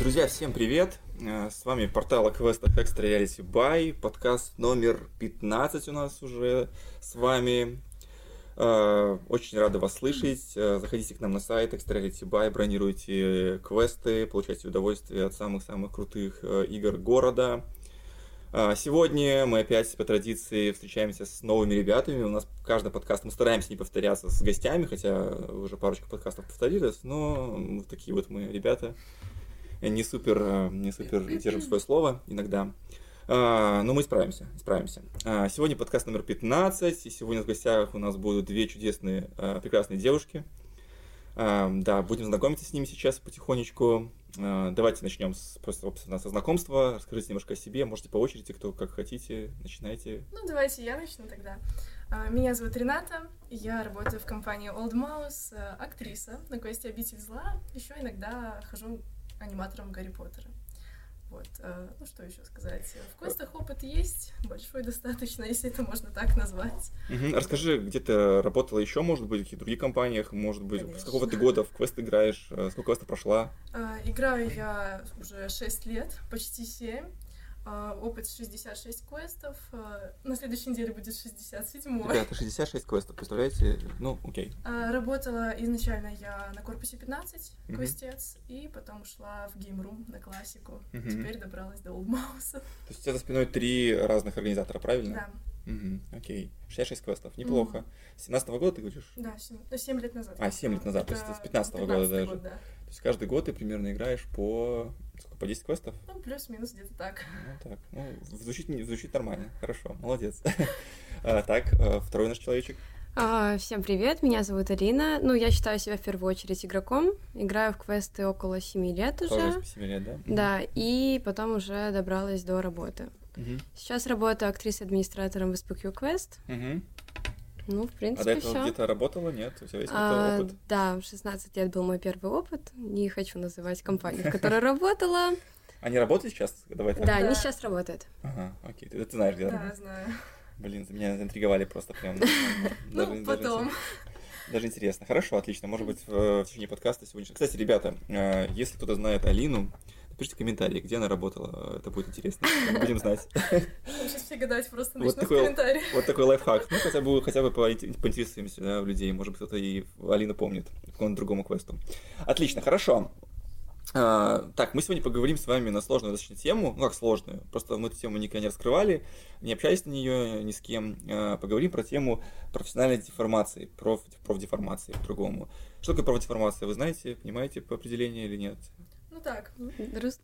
Друзья, всем привет! Э, С вами портал о Extra Reality Buy, подкаст номер 15 у нас уже с вами. Э, Очень рады вас слышать. Э, Заходите к нам на сайт Extra Reality Buy, бронируйте квесты, получайте удовольствие от самых-самых крутых игр города. Сегодня мы опять по традиции встречаемся с новыми ребятами. У нас каждый подкаст мы стараемся не повторяться с гостями, хотя уже парочка подкастов повторилось, но такие вот мы ребята не супер, э, не супер держим свое слово иногда. А, Но мы справимся, справимся. А, Сегодня подкаст номер 15, и сегодня в гостях у нас будут две чудесные, а, прекрасные девушки. Да, будем знакомиться с ними сейчас потихонечку. Давайте начнем с, просто, собственно, со знакомства. Расскажите немножко о себе, можете по очереди, кто как хотите, начинайте. Ну, давайте я начну тогда. Меня зовут Рената, я работаю в компании Old Mouse, актриса на квесте «Обитель зла». Еще иногда хожу аниматором Гарри Поттера. Вот, э, ну что еще сказать? В квестах опыт есть, большой достаточно, если это можно так назвать. Мгм. Расскажи, где ты работала еще, может быть, в каких других компаниях, может быть, с Конечно. какого ты года в квест играешь, э, сколько квестов прошла? А, Играю я уже 6 лет, почти 7. А, Опыт 66 квестов. А, На следующей неделе будет 67 Ребята, 66 квестов, представляете? Ну, окей. А, Работала изначально я на корпусе 15, Мгм. квестец, и потом ушла в геймрум на классику. Мгм. Теперь добралась до Олдмауса. То есть у тебя за спиной три разных организатора, правильно? Да, Мгм, окей. 66 квестов, неплохо. С 17 года ты говоришь? да, 7, лет назад. А, 7 лет назад, то есть Это с 15-го года 15-й даже. год, да. То есть каждый год ты примерно играешь по... Сколько, по 10 квестов? Ну, плюс-минус где-то так. Ну, так. Ну, звучит, не- звучит нормально. Хорошо, молодец. А, Так, э, второй наш человечек. А, Всем привет, меня зовут Алина. Ну, я считаю себя в первую очередь игроком. Играю в квесты около 7 лет Тоже уже. с 7 лет, да? Да, и потом уже добралась до работы. Сейчас работаю актрисой-администратором в SPQ Quest. Ну, в А до принципе, этого все. где-то работала, нет? У тебя есть какой-то опыт? да, в 16 лет был мой первый опыт. Не хочу называть компанию, в которой работала. Они работают сейчас? Давай так. Да, они сейчас работают. Ага, окей. Ты, ты знаешь, где Да, знаю. Блин, меня заинтриговали просто прям. Ну, потом. Даже интересно. Хорошо, отлично. Может быть, в, течение подкаста сегодня. Кстати, ребята, э, если кто-то знает Алину, напишите комментарии, где она работала. Это будет интересно. Будем знать. Сейчас все гадать просто Вот такой-. Вот такой лайфхак. Ну, хотя бы, хотя бы поинте- поинтересуемся да, у людей. Может быть, кто-то и Алину помнит по какому-то другому квесту. Отлично, хорошо. А, так, мы сегодня поговорим с вами на сложную достаточно тему. Ну, как сложную. Просто мы эту тему никогда не раскрывали, не общались на нее ни с кем. А, поговорим про тему профессиональной деформации, проф, профдеформации по-другому. Что такое профдеформация? Вы знаете, понимаете по определению или нет? Ну так,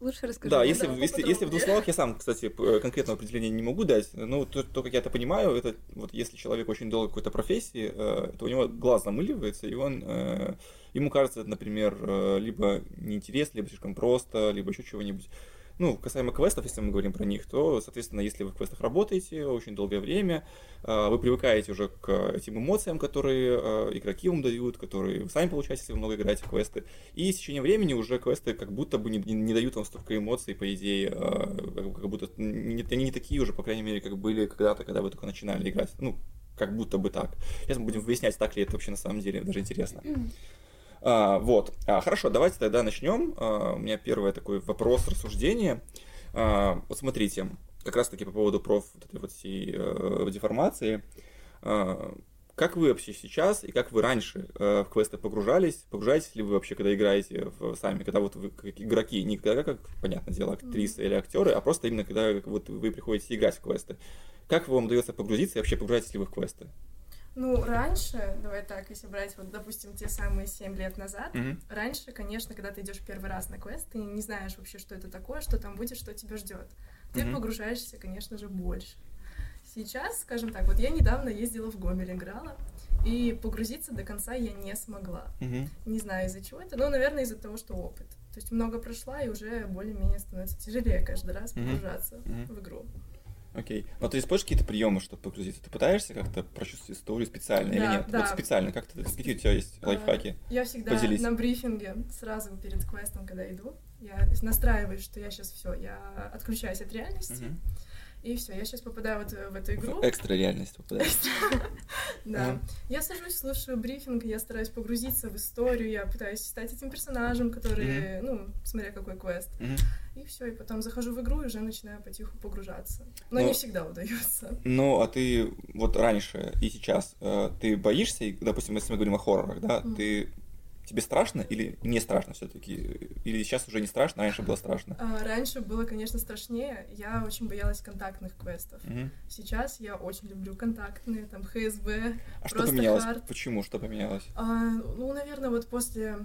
Лучше расскажи. Да, если, да, если, если в двух словах, я сам, кстати, п- конкретного определения не могу дать, но то, то, как я это понимаю, это вот если человек очень долго в какой-то профессии, э, то у него глаз замыливается, и он, э, ему кажется, например, э, либо неинтересно, либо слишком просто, либо еще чего-нибудь. Ну, касаемо квестов, если мы говорим про них, то, соответственно, если вы в квестах работаете очень долгое время, э, вы привыкаете уже к этим эмоциям, которые э, игроки вам дают, которые вы сами получаете, если вы много играете в квесты. И с течением времени уже квесты как будто бы не, не- дают вам столько эмоций, по идее, как, как будто не- они не такие уже, по крайней мере, как были когда-то, когда вы только начинали играть. Ну, как будто бы так. Сейчас мы будем выяснять, так ли это вообще на самом деле, даже интересно. А, вот. А, хорошо, давайте тогда начнем. А, у меня первый такой вопрос, рассуждение. А, вот смотрите, как раз таки по поводу проф вот этой вот всей э, деформации. А, как вы вообще сейчас и как вы раньше э, в квесты погружались? Погружаетесь ли вы вообще, когда играете в, сами, когда вот вы как игроки, не когда как, понятное дело, актрисы или актеры, а просто именно когда вот вы приходите играть в квесты? Как вам удается погрузиться и вообще погружаетесь ли вы в квесты? Ну, раньше, давай так, если брать, вот, допустим, те самые 7 лет назад, Мгм. раньше, конечно, когда ты идешь первый раз на квест, ты не знаешь вообще, что это такое, что там будет, что тебя ждет. Ты Мгм. погружаешься, конечно же, больше. Сейчас, скажем так, вот я недавно ездила в Гомель, играла, и погрузиться до конца я не смогла. Мгм. Не знаю из-за чего это, но, наверное, из-за того, что опыт. То есть много прошла, и уже более-менее становится тяжелее каждый раз погружаться Мгм. в игру. Окей. Но ты используешь какие-то приемы, чтобы погрузиться? Ты пытаешься как-то прочувствовать историю специально или Да, нет? да. Вот специально, как ты, какие у тебя есть А, лайфхаки? Я всегда Поделись. на брифинге сразу перед квестом, когда иду, я настраиваюсь, что я сейчас все, я отключаюсь от реальности, Мгм. И все, я сейчас попадаю вот в эту игру. Экстра реальность попадает. Да. Я сажусь, слушаю брифинг, я стараюсь погрузиться в историю, я пытаюсь стать этим персонажем, который, ну, смотря какой квест. И все, и потом захожу в игру и уже начинаю потиху погружаться. Но не всегда удается. Ну, а ты вот раньше и сейчас, э, ты боишься, допустим, если мы говорим о хоррорах, да, ты Тебе страшно или не страшно все-таки? Или сейчас уже не страшно, а раньше было страшно? А, раньше было, конечно, страшнее. Я очень боялась контактных квестов. Угу. Сейчас я очень люблю контактные, там, ХСБ. А что поменялось? Хард. Почему? Что поменялось? А, ну, наверное, вот после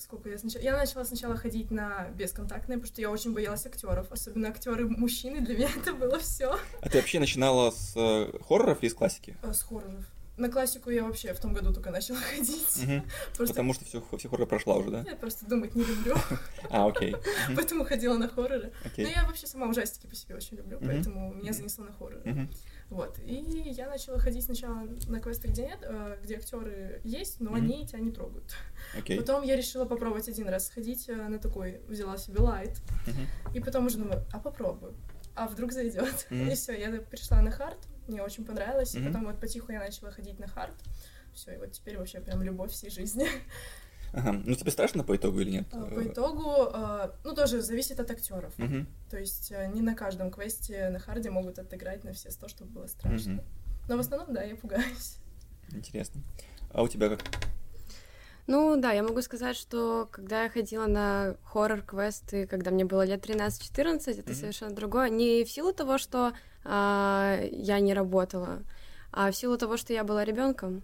сколько я сначала... Я начала сначала ходить на бесконтактные, потому что я очень боялась актеров, особенно актеры мужчины, для меня это было все. А ты вообще начинала с э, хорроров или с классики? А, с хорроров. На классику я вообще в том году только начала ходить. Угу. Просто... Потому что все, все хорроры прошла уже, да? Я просто думать не люблю. А, окей. Поэтому ходила на хорроры. Но я вообще сама ужастики по себе очень люблю, поэтому меня занесло на хорроры. Вот. И я начала ходить сначала на квесты, где нет, э, где актеры есть, но они тебя не трогают. Потом я решила попробовать один раз сходить э, на такой, взяла себе light. И потом уже думаю, а попробую. А вдруг зайдет. И все, я пришла на hard, мне очень понравилось, mm-hmm. и потом вот потиху я начала ходить на hard. Все, и вот теперь вообще прям любовь всей жизни. Ага. Ну тебе страшно по итогу или нет? А, по итогу, а, ну тоже зависит от актеров. Угу. То есть э, не на каждом квесте на hard е могут отыграть на все сто, чтобы было страшно. Угу. Но в основном, да, я пугаюсь. Интересно. А у тебя как? Ну да, я могу сказать, что когда я ходила на хоррор-квесты, когда мне было лет 13-14, это mm-hmm. совершенно другое. Не в силу того, что я не работала, а в силу того, что я была ребенком,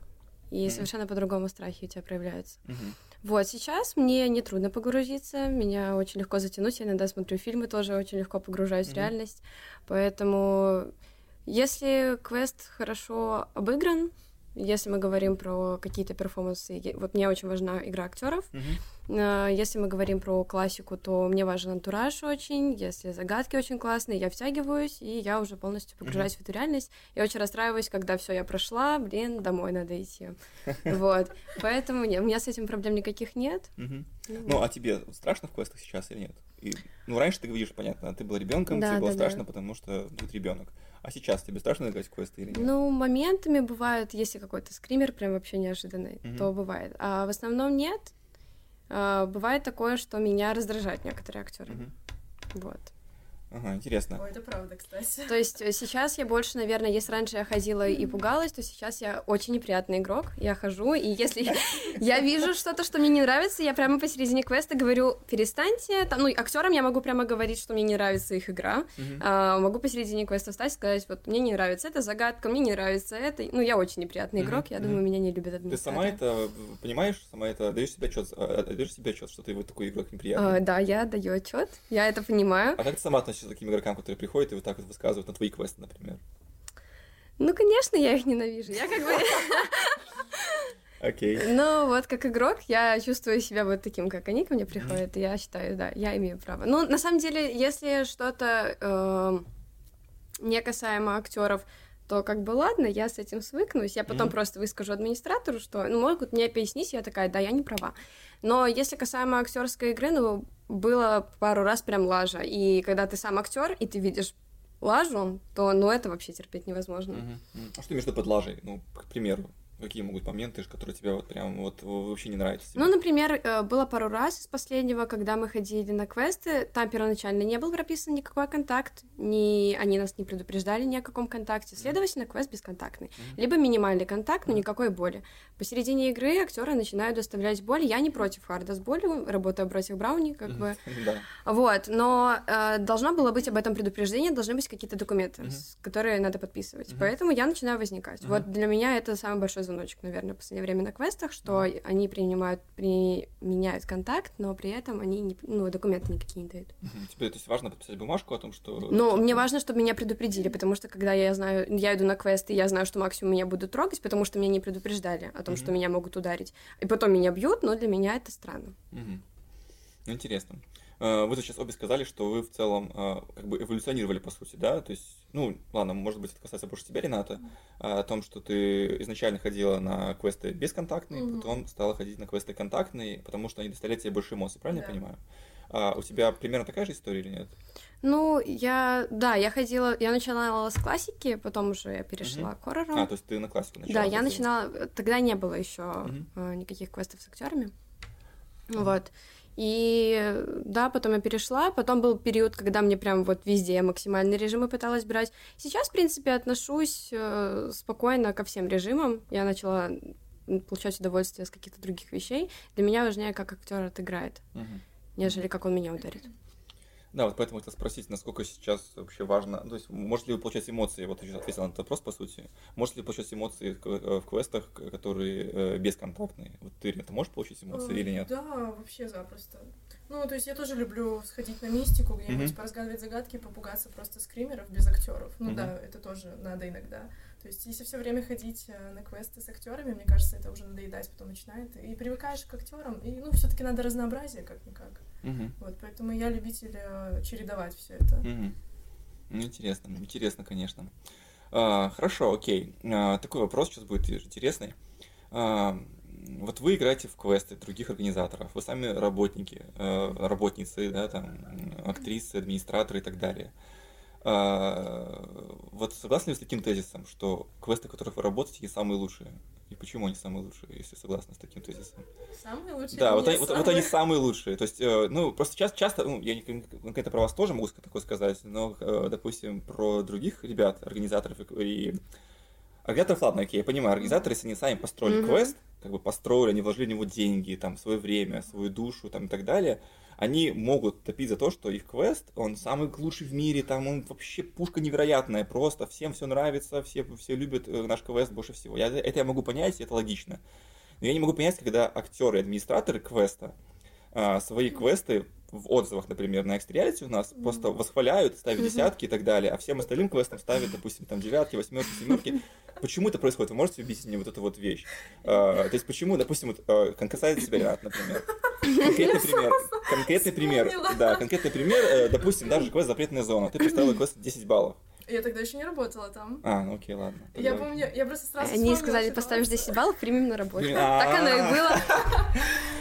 и mm-hmm. совершенно по-другому страхи у тебя проявляются. Mm-hmm. Вот, сейчас мне не трудно погрузиться, меня очень легко затянуть, я иногда смотрю фильмы, тоже очень легко погружаюсь mm-hmm. в реальность, поэтому если квест хорошо обыгран, если мы говорим про какие-то перформансы, вот мне очень важна игра актеров. Uh-huh. Если мы говорим про классику, то мне важен антураж очень. Если загадки очень классные, я втягиваюсь, и я уже полностью погружаюсь uh-huh. в эту реальность. Я очень расстраиваюсь, когда все я прошла, блин, домой надо идти. Вот. Поэтому у меня с этим проблем никаких нет. Ну, а тебе страшно в квестах сейчас или нет? Ну, раньше ты говоришь, понятно, ты был ребенком, тебе было страшно, потому что тут ребенок. А сейчас тебе страшно играть в квесты или нет? Ну, моментами бывает, если какой-то скример прям вообще неожиданный, mm-hmm. то бывает. А в основном нет. А, бывает такое, что меня раздражают некоторые актеры. Mm-hmm. Вот. Ага, интересно. Ой, это правда, кстати. То есть э, сейчас я больше, наверное, если раньше я ходила и пугалась, то сейчас я очень неприятный игрок. Я хожу, и если я вижу что-то, что мне не нравится, я прямо посередине квеста говорю, перестаньте. Там, ну, актерам я могу прямо говорить, что мне не нравится их игра. А, могу посередине квеста встать и сказать, вот, мне не нравится эта загадка, мне не нравится это. Ну, я очень неприятный игрок, я думаю, меня не любят администраторы. Ты сама это понимаешь, сама это даешь себе отчет, даешь себе отчет, что ты вот такой игрок неприятный? А, да, я даю отчет, я это понимаю. А как ты сама относишься к таким игрокам, которые приходят и вот так вот высказывают на твои квесты, например? Ну, конечно, я их ненавижу. Я как бы... Окей. Okay. Ну, вот как игрок я чувствую себя вот таким, как они ко мне приходят, и я считаю, да, я имею право. Ну, на самом деле, если что-то э, не касаемо актеров, то как бы ладно, я с этим свыкнусь, я потом mm-hmm. просто выскажу администратору, что, ну, могут мне пояснить, я такая, да, я не права. Но если касаемо актерской игры, ну, было пару раз прям лажа, и когда ты сам актер и ты видишь лажу, то, ну, это вообще терпеть невозможно. Mm-hmm. А что между под лажей, ну, к примеру? Какие могут моменты, которые тебе вот прям вот вообще не нравятся? Ну, например, э, было пару раз из последнего, когда мы ходили на квесты, там первоначально не был прописан никакой контакт, ни они нас не предупреждали ни о каком контакте, следовательно, квест бесконтактный. Mm-hmm. Либо минимальный контакт, но никакой боли. Посередине игры актеры начинают доставлять боль. Я не против харда с болью, работаю против Брауни, как бы. Вот, но э, должно было быть об этом предупреждение, должны быть какие-то документы, которые надо подписывать. Поэтому я начинаю возникать. Вот для меня это самый большой звоночек, наверное, в последнее время на квестах, что они принимают, применяют контакт, но при этом они не, ну, документы никакие не дают. Тебе то есть важно подписать бумажку о том, что... Ну, мне важно, чтобы меня предупредили, потому что когда я знаю, я иду на квест, и я знаю, что максимум меня будут трогать, потому что меня не предупреждали о том, что меня могут ударить. И потом меня бьют, но для меня это странно. Ну, интересно. Э, вы сейчас обе сказали, что вы в целом э, как бы эволюционировали, по сути, да? То есть, ну, ладно, может быть, это касается больше тебя, Рената, о том, что ты изначально ходила на квесты бесконтактные, mm-hmm. потом стала ходить на квесты контактные, потому что они доставляют тебе больше эмоций, правильно да. я понимаю? А у тебя примерно такая же история или нет? Ну, я, да, я ходила, я начинала с классики, потом уже я перешла Мгм. к хоррору. А, то есть ты на классику начала? Да, я начинала, тогда не было еще э, никаких квестов с актерами. Вот. И да, потом я перешла, потом был период, когда мне прям вот везде максимальные режимы пыталась брать. Сейчас, в принципе, отношусь э, спокойно ко всем режимам. Я начала получать удовольствие с каких-то других вещей. Для меня важнее, как актер отыграет, Мгм. нежели как он меня ударит. Да, вот поэтому хотел спросить, насколько сейчас вообще важно, то есть, может ли вы получать эмоции, вот сейчас ответил на этот вопрос, по сути, может ли вы получать эмоции в, э, квестах, которые э, бесконтактные? Вот ты, ты можешь получить эмоции Э, или нет? Да, вообще запросто. Ну, то есть я тоже люблю сходить на мистику, где-нибудь Мгм. поразгадывать загадки, попугаться просто скримеров без актеров. Ну Мгм. да, это тоже надо иногда. То есть если все время ходить э, на квесты с актерами, мне кажется, это уже надоедать потом начинает. И привыкаешь к актерам, и ну все-таки надо разнообразие как-никак. Мгм. Вот, поэтому я любитель э, чередовать все это. Мгм. Ну, интересно, интересно, конечно. А, хорошо, окей. А, такой вопрос сейчас будет интересный. А, вот вы играете в квесты других организаторов, вы сами работники, э, работницы, да, там, актрисы, администраторы и так далее. А, вот согласны ли вы с таким тезисом, что квесты, в которых вы работаете, самые лучшие? И почему они самые лучшие, если согласны с таким тезисом? Самые лучшие. Да, вот они, вот, вот они самые. самые лучшие. То есть, э, ну, просто часто, часто ну, я конкретно про вас тоже могу такое сказать, но, э, допустим, про других ребят, организаторов и... Организаторов, ладно, окей, я понимаю, организаторы, если они сами построили Мгм. квест, как бы построили, они вложили в него деньги, там, свое время, свою душу, там, и так далее, они могут топить за то, что их квест, он самый лучший в мире, там, он вообще пушка невероятная, просто всем все нравится, все, все любят э, наш квест больше всего. Я, это я могу понять, это логично. Но я не могу понять, когда актеры и администраторы квеста а, свои квесты в отзывах, например, на X-Reality у нас просто восхваляют, ставят десятки и так далее, а всем остальным квестам ставят, допустим, там девятки, восьмерки, семерки. Почему это происходит? Вы можете объяснить мне вот эту вот вещь? А, то есть почему, допустим, вот, а, касается себя например. Конкретный пример. Конкретный пример. Да, конкретный пример. э, Допустим, даже квест «Запретная зона». Ты поставила квест 10 баллов. Я тогда еще не работала там. А, ну окей, ладно. Я Тогда- помню, я просто сразу Они сказали, ситуацию. поставишь 10 баллов, примем на работу. Так оно и а. было.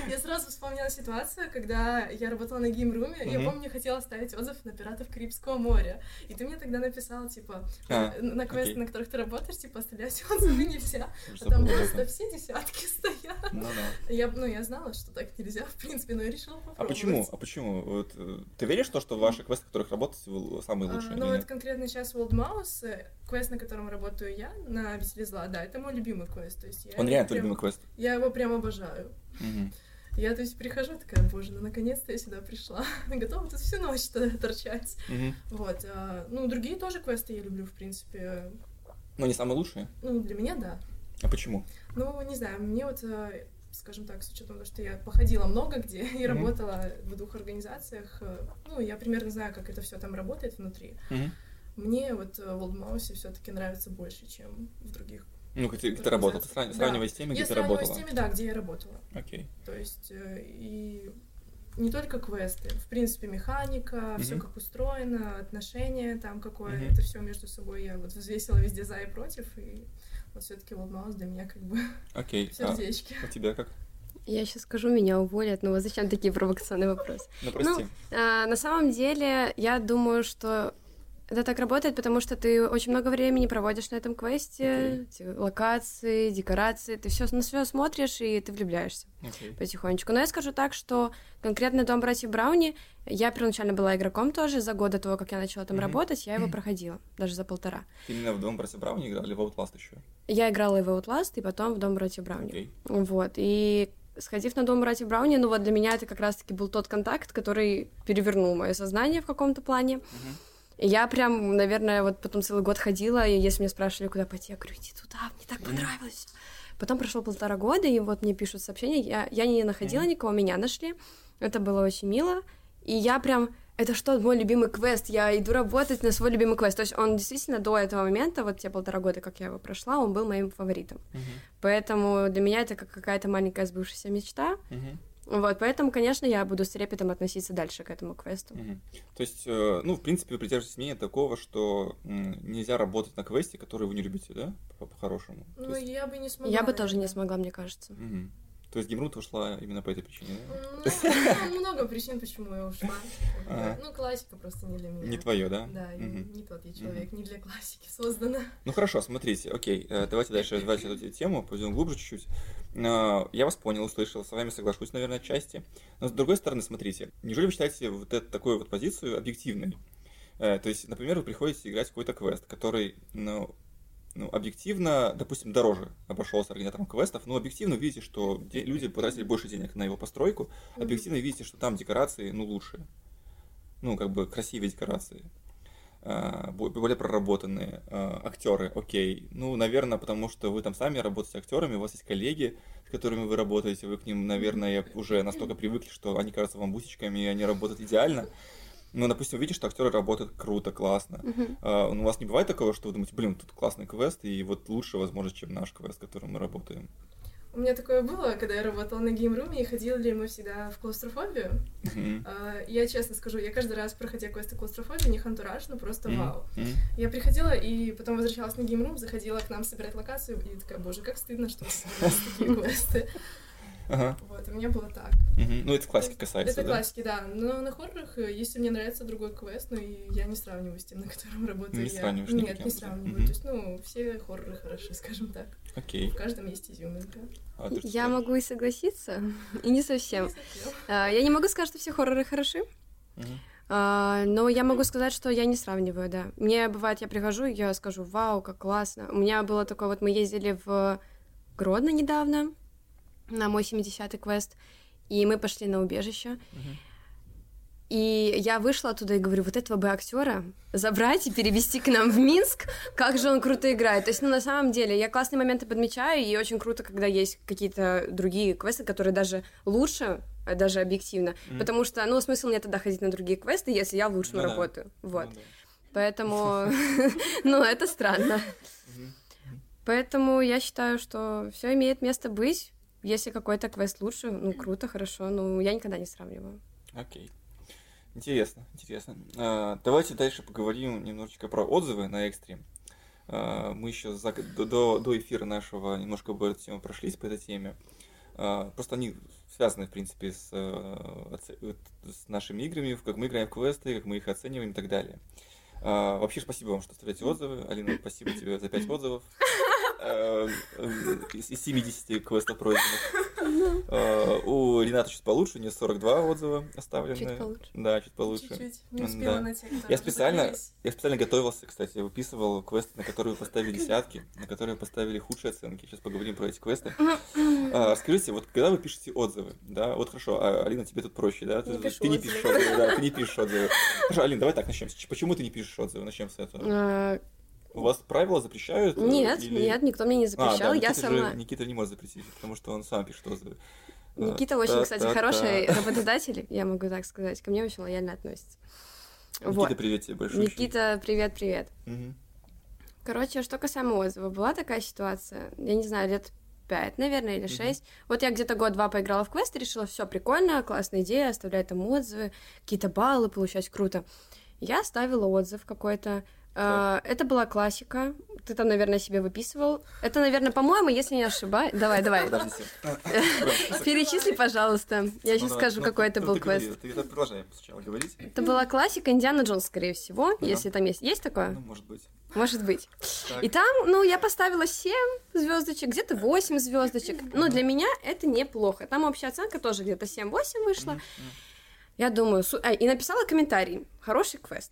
Я сразу вспомнила ситуацию, когда я работала на геймруме, я помню, хотела ставить отзыв на пиратов Карибского моря. И ты мне тогда написал, типа, А, на квесты, на которых ты работаешь, типа, оставлять отзывы нельзя. А там просто все десятки стоят. Ну. Я, ну, я знала, что так нельзя, в принципе, но я решила попробовать. А почему? А почему? Э, ты веришь в то, что ваши квесты, в которых работаете, самые А, лучшие? ну вот конкретно сейчас World Mouse, э, квест, на котором работаю я, на Обители Зла, да, это мой любимый квест. То есть я Он реально твой прям- любимый квест. Я его прям обожаю. Мгм. Я, то есть, прихожу такая, боже, ну наконец-то я сюда пришла. Готова тут всю ночь торчать. Мгм. Вот. а, ну, другие тоже квесты я люблю, в принципе. Но не самые лучшие? Ну, для меня, да. А почему? Ну, не знаю, мне вот, э, скажем так, с учетом того, что я походила много где и Мгм. работала в двух организациях, э, ну, я примерно знаю, как это все там работает внутри. Мгм. Мне вот э, в Old Mouse все-таки нравится больше, чем в других. Ну, где, где ты работал? Ты срав- Да. сравнивай с теми, где я ты работала. с теми, да, где я работала. Окей. То есть э, и не только квесты, в принципе, механика, все Мгм. как устроено, отношения там какое, Мгм. это все между собой я вот взвесила везде за и против, и вот все-таки World Mouse для меня как бы Окей. в А у тебя как? Я сейчас скажу, меня уволят, но вот зачем такие провокационные вопросы? Ну, прости. А, на самом деле, я думаю, что это так работает, потому что ты очень много времени проводишь на этом квесте, эти локации, декорации, ты все на все смотришь и ты влюбляешься Окей. потихонечку. Но я скажу так, что конкретно Дом братьев Брауни, я первоначально была игроком тоже, за год до того, как я начала там Мгм. работать, я его проходила, даже за полтора. Ты именно в Дом братьев Брауни играл или в Outlast еще? Я играла и в Outlast, и потом в Дом братьев Брауни. Окей. Вот, и сходив на дом братьев Брауни, ну вот для меня это как раз-таки был тот контакт, который перевернул мое сознание в каком-то плане. Мгм. И я прям, наверное, вот потом целый год ходила, и если меня спрашивали, куда пойти, я говорю, иди туда, мне так понравилось. Потом прошло полтора года, и вот мне пишут сообщения, я, я не находила Мгм. никого, меня нашли, это было очень мило, и я прям, это что, мой любимый квест, я иду работать на свой любимый квест, то есть он действительно до этого момента, вот те полтора года, как я его прошла, он был моим фаворитом. Мгм. Поэтому для меня это как какая-то маленькая сбывшаяся мечта. Мгм. Вот, поэтому, конечно, я буду с трепетом относиться дальше к этому квесту. Мгм. То есть, э, ну, в принципе, вы придерживаетесь мнения такого, что нельзя работать на квесте, который вы не любите, да? По- По-хорошему. То Ну, есть, я бы не смогла. Я бы тоже не смогла, мне кажется. мгм. То есть Гимрут ушла именно по этой причине, да? Ну, много причин, почему я ушла. Ну, классика просто не для меня. Не твое, да? Да, не тот я человек, не для классики создана. Ну хорошо, смотрите, окей, э, давайте дальше развивать эту тему, пойдем глубже чуть-чуть. Э, я вас понял, услышал, с вами соглашусь, наверное, отчасти. Но с другой стороны, смотрите, неужели вы считаете вот эту такую вот позицию объективной? Э, то есть, например, вы приходите играть в какой-то квест, который, ну, ну, объективно, допустим, дороже обошелся организатором квестов, но объективно видите, что люди потратили больше денег на его постройку, объективно видите, что там декорации, ну, лучше. Ну, как бы красивее декорации а, более проработанные а, актеры, окей. Ну, наверное, потому что вы там сами работаете актерами, у вас есть коллеги, с которыми вы работаете, вы к ним, наверное, уже настолько привыкли, что они кажутся вам бусичками, и они работают идеально. Ну, допустим, видите, что актеры работают круто, классно. Uh-huh. А, у вас не бывает такого, что вы думаете, блин, тут классный квест, и вот лучше, возможно, чем наш квест, с которым мы работаем. У меня такое было, когда я работала на геймруме, и ходили мы всегда в клаустрофобию. Mm-hmm. Я честно скажу, я каждый раз, проходя квесты клаустрофобии, не антураж, но просто mm-hmm. вау. Mm-hmm. Я приходила и потом возвращалась на геймрум, заходила к нам собирать локацию, и такая, боже, как стыдно, что у такие квесты. Ага. Вот, у меня было так. Угу. Ну, это классики касается, Это да? классики, да. Но на хоррорах, э, если мне нравится другой квест, ну, и я не сравниваю с тем, на котором работаю не я. Сравниваешь Нет, не сравниваю. Угу. То есть, ну, все хорроры хороши, скажем так. Окей. В каждом есть изюминка. А, я могу и согласиться, и не совсем. А, я не могу сказать, что все хорроры хороши. Угу. Uh, но я могу сказать, что я не сравниваю, да. Мне бывает, я прихожу, и я скажу, вау, как классно. У меня было такое, вот мы ездили в Гродно недавно, на мой 70-й квест, и мы пошли на убежище. И я вышла оттуда и говорю, вот этого бы актера забрать и перевести к нам в Минск, как же он круто играет. То есть, ну, на самом деле, я классные моменты подмечаю, и очень круто, когда есть какие-то другие квесты, которые даже лучше, даже объективно. Mm-hmm. Потому что, ну, смысл мне тогда ходить на другие квесты, если я лучше ну, работаю. Да. Вот. Ну, да. Поэтому, ну, это странно. Поэтому я считаю, что все имеет место быть. Если какой-то квест лучше, ну круто, хорошо, но я никогда не сравниваю. Окей. Интересно, интересно. А, давайте дальше поговорим немножечко про отзывы на экстрим. А, мы еще за, до, до эфира нашего немножко по эту тему прошлись по этой теме. А, просто они связаны, в принципе, с, э, с нашими играми, как мы играем в квесты, как мы их оцениваем и так далее. А, вообще, спасибо вам, что оставляете отзывы. Алина, спасибо тебе за 5 отзывов. Э, из 70 квестов пройденных. Э, у Рената чуть получше, у нее 42 отзыва оставлены. Чуть получше. Да, чуть получше. Чуть-чуть. Не успела на те, я специально, я специально готовился, кстати, выписывал квесты, на которые поставили десятки, на которые поставили худшие оценки. Сейчас поговорим про эти квесты. А, скажите, вот когда вы пишете отзывы, да, вот хорошо, а, Алина, тебе тут проще, да? Не ты, ты не пишешь отзывы, да, ты не пишешь отзывы. Хорошо, Алина, давай так начнем. Почему ты не пишешь отзывы? Начнем с этого. А, у вас правила запрещают? Э, нет, или... нет, никто мне не запрещал, а, да, я сама. Же, Никита не может запретить, потому что он сам пишет отзывы. Никита очень, та, кстати, та, хороший работодатель, я могу так сказать, ко мне очень лояльно относится. Никита, вот. привет тебе большой. Никита, привет, привет. Угу. Короче, что касаемо отзыва, была такая ситуация, я не знаю, лет пять, наверное, или шесть. Mm-hmm. Вот я где-то год-два поиграла в квест и решила, все прикольно, классная идея, оставлять там отзывы, какие-то баллы получать, круто. Я оставила отзыв какой-то, Uh, это была классика. Ты там, наверное, себе выписывал. Это, наверное, по-моему, если не ошибаюсь. Давай, давай. Перечисли, пожалуйста. Я сейчас ну, скажу, какой это ну, был квест. Ты продолжай сначала говорить. Это была классика Индиана Джонс, скорее всего, если там есть. Есть такое? Ну, может быть. Может быть. И там, ну, я поставила 7 звездочек, где-то 8 звездочек. Ну, для меня это неплохо. Там общая оценка тоже где-то 7-8 вышла. Я думаю, су... а, и написала комментарий. Хороший квест.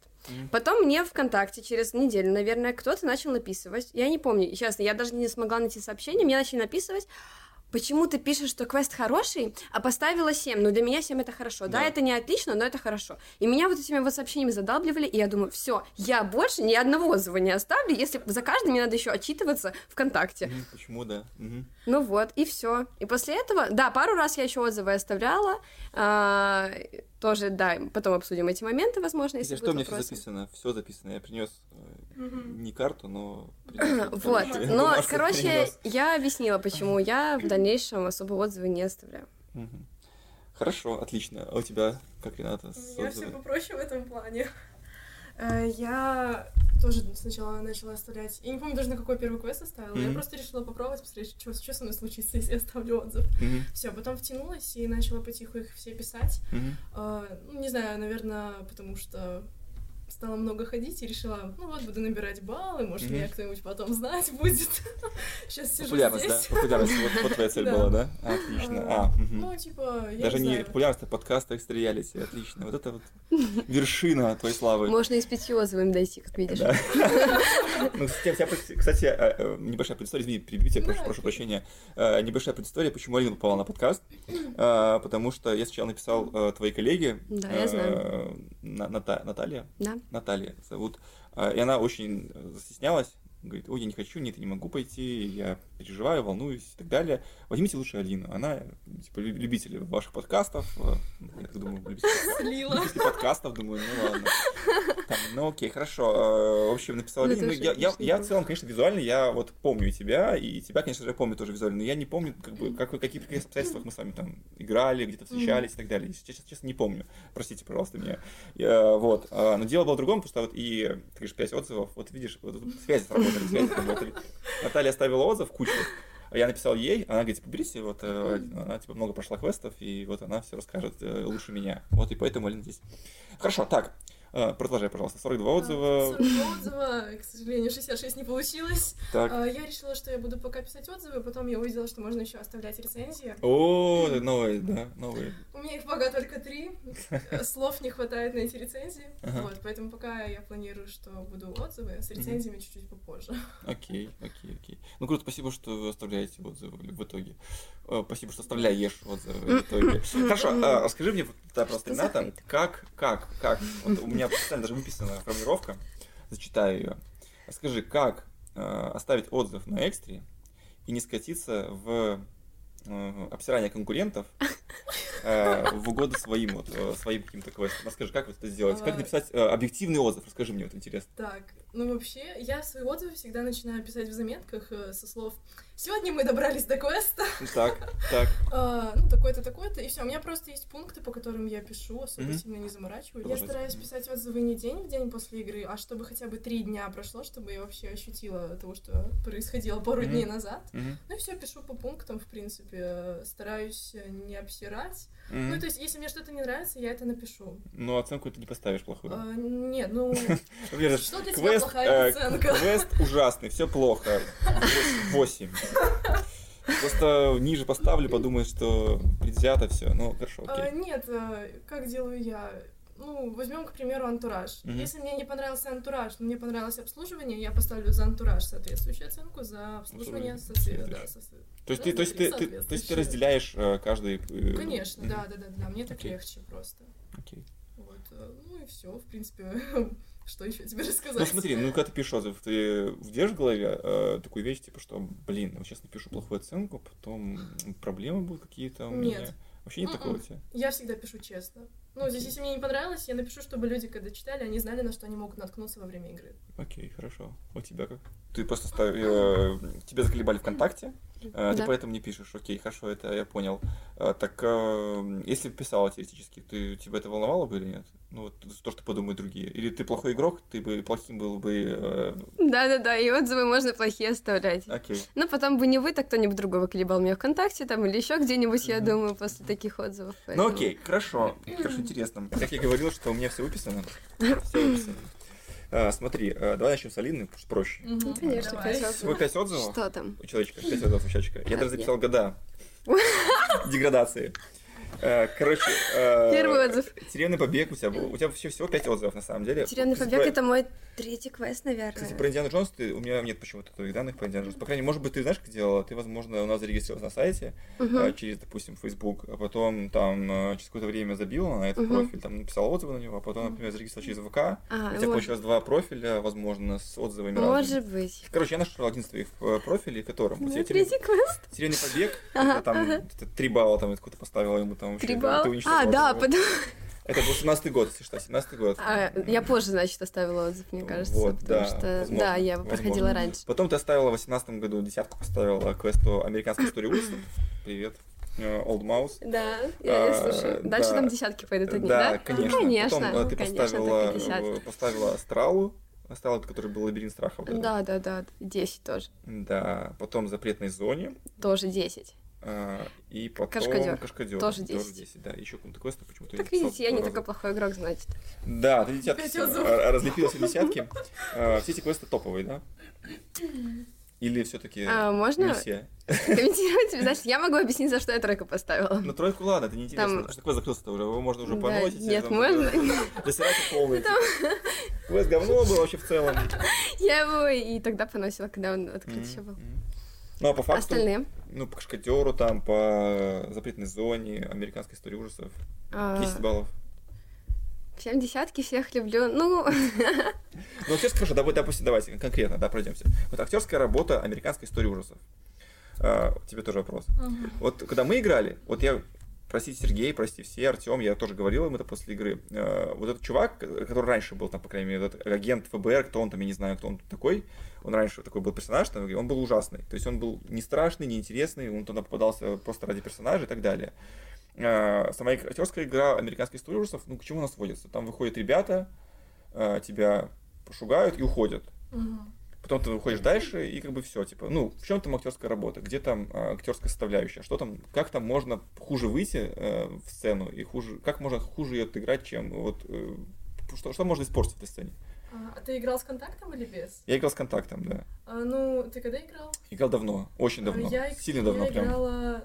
Потом мне ВКонтакте через неделю, наверное, кто-то начал написывать. Я не помню, честно, я даже не смогла найти сообщение. Мне начали написывать почему ты пишешь, что квест хороший, а поставила 7, но для меня 7 это хорошо. Да, да это не отлично, но это хорошо. И меня вот этими вот сообщениями задалбливали, и я думаю, все, я больше ни одного отзыва не оставлю, если за каждым мне надо еще отчитываться ВКонтакте. Почему, да. Угу. Ну вот, и все. И после этого, да, пару раз я еще отзывы оставляла, а, тоже, да, потом обсудим эти моменты, возможно, если, если что, мне все записано, все записано, я принес э, не карту, но вот, но, короче, я объяснила, почему я в дальнейшем особо отзывы не оставляю. Хорошо, отлично. А у тебя, как Рената, с Я все попроще в этом плане. Э, я тоже сначала начала оставлять. Я не помню даже на какой первый квест оставила. Я Мгм. просто решила попробовать, посмотреть, что, что со мной случится, если я оставлю отзыв. Мгм, Все, потом втянулась и начала потиху их все писать. А, ну, не знаю, наверное, потому что стала много ходить и решила, ну вот, буду набирать баллы, может, Мгм. меня кто-нибудь потом знать будет. Сейчас сижу Популярность, да? здесь. Популярность, вот, вот твоя цель Да. была, да? Отлично. А, мгм. Ну, типа, я Даже не не знаю. популярность, а подкаст Экстра Реалити. Отлично. Вот это вот вершина твоей славы. Можно и с отзывами дойти, как видишь. Да. Ну, кстати, кстати, э, э, небольшая предыстория, извини, перебью тебя, прошу, Да, прощения. Э, Небольшая предыстория, почему Алина попала на подкаст. Потому что я сначала написал твоей коллеге. Да, я знаю. На- Ната- Наталья. Да. Наталья зовут. Э, И она очень э, застеснялась. Говорит, ой, я не хочу, нет, я не могу пойти, я переживаю, волнуюсь и так далее. Возьмите лучше Алину. Она, типа, лю- любитель ваших подкастов. э, Я так думаю, любитель Слила. любитель подкастов, думаю, ну ладно. Там, ну окей, хорошо. Э, В общем, написал Ну, Алине. Ну, я, я, я в целом, конечно, визуально, я вот помню тебя, и тебя, конечно же, помню тоже визуально, но я не помню, как бы, как, вы- каких обстоятельствах мы с вами там играли, где-то встречались и так далее. Если Честно, честно, не помню. Простите, пожалуйста, меня. Я, вот. А, Но дело было в другом, потому что вот и, ты говоришь, 5 отзывов, вот видишь, вот тут связи связи сработали. Наталья оставила отзыв, кучу. Я написал ей, она говорит, типа, берите, вот, э, она, типа, много прошла квестов, и вот она все расскажет э, лучше меня. Вот, и поэтому Алина здесь. Хорошо, так, э, продолжай, пожалуйста. 42 отзыва. 42 отзыва, к сожалению, 66 не получилось. Так. А, Я решила, что я буду пока писать отзывы, потом я увидела, что можно еще оставлять рецензии. О, это новые, да, новые. У меня их пока только три, слов не хватает на эти рецензии. Ага. Вот, поэтому пока я планирую, что буду отзывы, а с рецензиями чуть-чуть попозже. Окей, окей, окей. Ну круто, спасибо, что вы оставляете отзывы в итоге. Э, Спасибо, что оставляешь отзывы в итоге. Хорошо, а, расскажи мне, вот, да, просто Рената, как, как, как, вот у меня специально даже выписана формулировка, зачитаю ее. Скажи, как э, оставить отзыв на экстре и не скатиться в э, обсирание конкурентов э, в угоду своим вот э, своим каким-то квестам. Расскажи, как вот это сделать? Как написать э, объективный отзыв? Расскажи мне, вот интересно. Так, ну вообще, я свои отзывы всегда начинаю писать в заметках э, со слов «Сегодня мы добрались до квеста, Так, так. а, ну такой-то, такой-то», и все. У меня просто есть пункты, по которым я пишу, особо сильно не заморачиваюсь. Я стараюсь писать отзывы не день в день после игры, а чтобы хотя бы три дня прошло, чтобы я вообще ощутила того, что происходило пару дней назад. Ну и все, пишу по пунктам, в принципе. Стараюсь э, не обсирать. Ну, то есть, если мне что-то не нравится, я это напишу. Ну, оценку ты не поставишь плохую. А, нет, ну, что для тебя квест, э, квест ужасный, все плохо. Восемь. Просто ниже поставлю, подумают, что предвзято все. Ну, хорошо, А, окей. нет, э, как делаю я? Ну, возьмем, к примеру, антураж. Мгм. Если мне не понравился антураж, но мне понравилось обслуживание, я поставлю за антураж соответствующую оценку, за обслуживание Обслуживание соотве- да, соответствующее. со- То есть, ты, то, есть ты, ты- то есть ты разделяешь э, каждый... э, Конечно, мгм. да, да, да, да. Мне так Окей. легче просто. Окей. Вот. э, Ну и все, в принципе. Что еще тебе рассказать? Ну смотри, ну когда ты пишешь отзыв, ты держишь в голове э, такую вещь, типа, что, блин, вот сейчас напишу плохую оценку, потом проблемы будут какие-то у меня. Нет. Вообще нет М-м. такого у тебя? Я всегда пишу честно. Ну, здесь, если мне не понравилось, я напишу, чтобы люди, когда читали, они знали, на что они могут наткнуться во время игры. Окей, хорошо. А У тебя как? Ты просто став... э, тебя заколебали ВКонтакте, э, ты Да. поэтому не пишешь. Окей, хорошо, это я понял. Э, Так э, если бы писала теоретически, ты тебя это волновало бы или нет? Ну вот то, что подумают другие. Или ты плохой игрок, ты бы плохим был бы. Да-да-да, и отзывы можно плохие оставлять. Окей. Ну, потом бы не вы, так кто-нибудь другой колебал меня ВКонтакте там или еще где-нибудь, я думаю, после таких отзывов. Ну поэтому- окей, хорошо. Хорошо, интересно. Как я говорил, что у меня все выписано. Все выписано. А, смотри, э, давай начнем с Алины, потому что проще. Ну, конечно, Давай. пять Всего пять отзывов. Что там? У человечка, 5 отзывов у человечка. Я А, даже записал года деградации. Э, Короче, э, Первый отзыв. Тюремный побег у тебя был. У тебя вообще всего 5 отзывов, на самом деле. Тюремный побег это мой третий квест, наверное. Кстати, про Индиану Джонс ты, у меня нет почему-то твоих данных про Индиану Джонс. По крайней мере, может быть, ты знаешь, как делала? Ты, возможно, у нас зарегистрировалась на сайте э, через, допустим, Facebook, а потом там через какое-то время забила на этот профиль, там написала отзывы на него, а потом, например, зарегистрировалась через ВК. А, У тебя получилось два профиля, возможно, с отзывами разными. может быть. Короче, я нашел один из твоих профилей, в котором Ну, третий квест. Тюремный побег, там три балла там какой-то поставила ему там вообще. Три ты- балла? ты уничтожила А, да, потому... Это был 17 год, если что, 17 год. А, я позже, значит, оставила отзыв, мне кажется. Вот, потому да, что, возможно, да, я возможно. проходила раньше. Потом ты оставила в 18 году десятку поставила квесту «Американская история ужасов». Привет. Э, Old Mouse. Да, я, я А, слушаю. Дальше да. там десятки пойдут одни, да? Да, конечно. Ну, конечно, Потом э, ну, ты конечно, поставила, э, поставила Астралу, Starlight, который был лабиринт этот. Да, да, да, 10 тоже. Да, потом запретной зоне. Тоже 10. А, и потом Кашкадёр. Кашкадёр. Тоже 10. 10, да. Еще какой-то квест, почему-то. Не видите, я не такой плохой игрок, значит. Да, ты десятки а, разлепилась в десятки. А, Все эти квесты топовые, да? Или все-таки А, можно не все? комментировать? Значит, я могу объяснить, за что я тройку поставила. Ну, тройку ладно, это неинтересно, Там- потому что квест закрылся-то уже, его можно уже Да, поносить. нет, там, можно. Засирать полный. типа. Квест говно был вообще в целом. Я его и тогда поносила, когда он открыт еще был. Ну, а по факту, Остальные? Ну, по Кашкадеру, там, по запретной зоне, американской истории ужасов, А, 10 баллов. Всем десятки, всех люблю. Ну, Ну, актерская, хорошо, давай, допустим, давайте конкретно, да, пройдемся. Вот актерская работа американской истории ужасов. А, тебе тоже вопрос. Вот когда мы играли, вот я, простите Сергей, прости все, Артем, я тоже говорил им это после игры. Э, Вот этот чувак, который раньше был там, по крайней мере, этот агент ФБР, кто он там, я не знаю, кто он такой, он раньше такой был персонаж, там, он был ужасный. То есть он был не страшный, не интересный, он туда попадался просто ради персонажа и так далее. Э, Сама актерская игра американской истории ужасов, ну, к чему она сводится? Там выходят ребята, э, тебя пошугают и уходят. Мгм. Потом ты выходишь дальше, и как бы все, типа, ну, в чем там актерская работа, где там а, актерская составляющая, что там, как там можно хуже выйти э, в сцену, и хуже, как можно хуже ее отыграть, чем вот, э, что, что можно испортить в этой сцене. А а ты играл с контактом или без? Я играл с контактом, да. А, ну, ты когда играл? Играл давно, очень давно, А, Я, сильно давно я прям. играла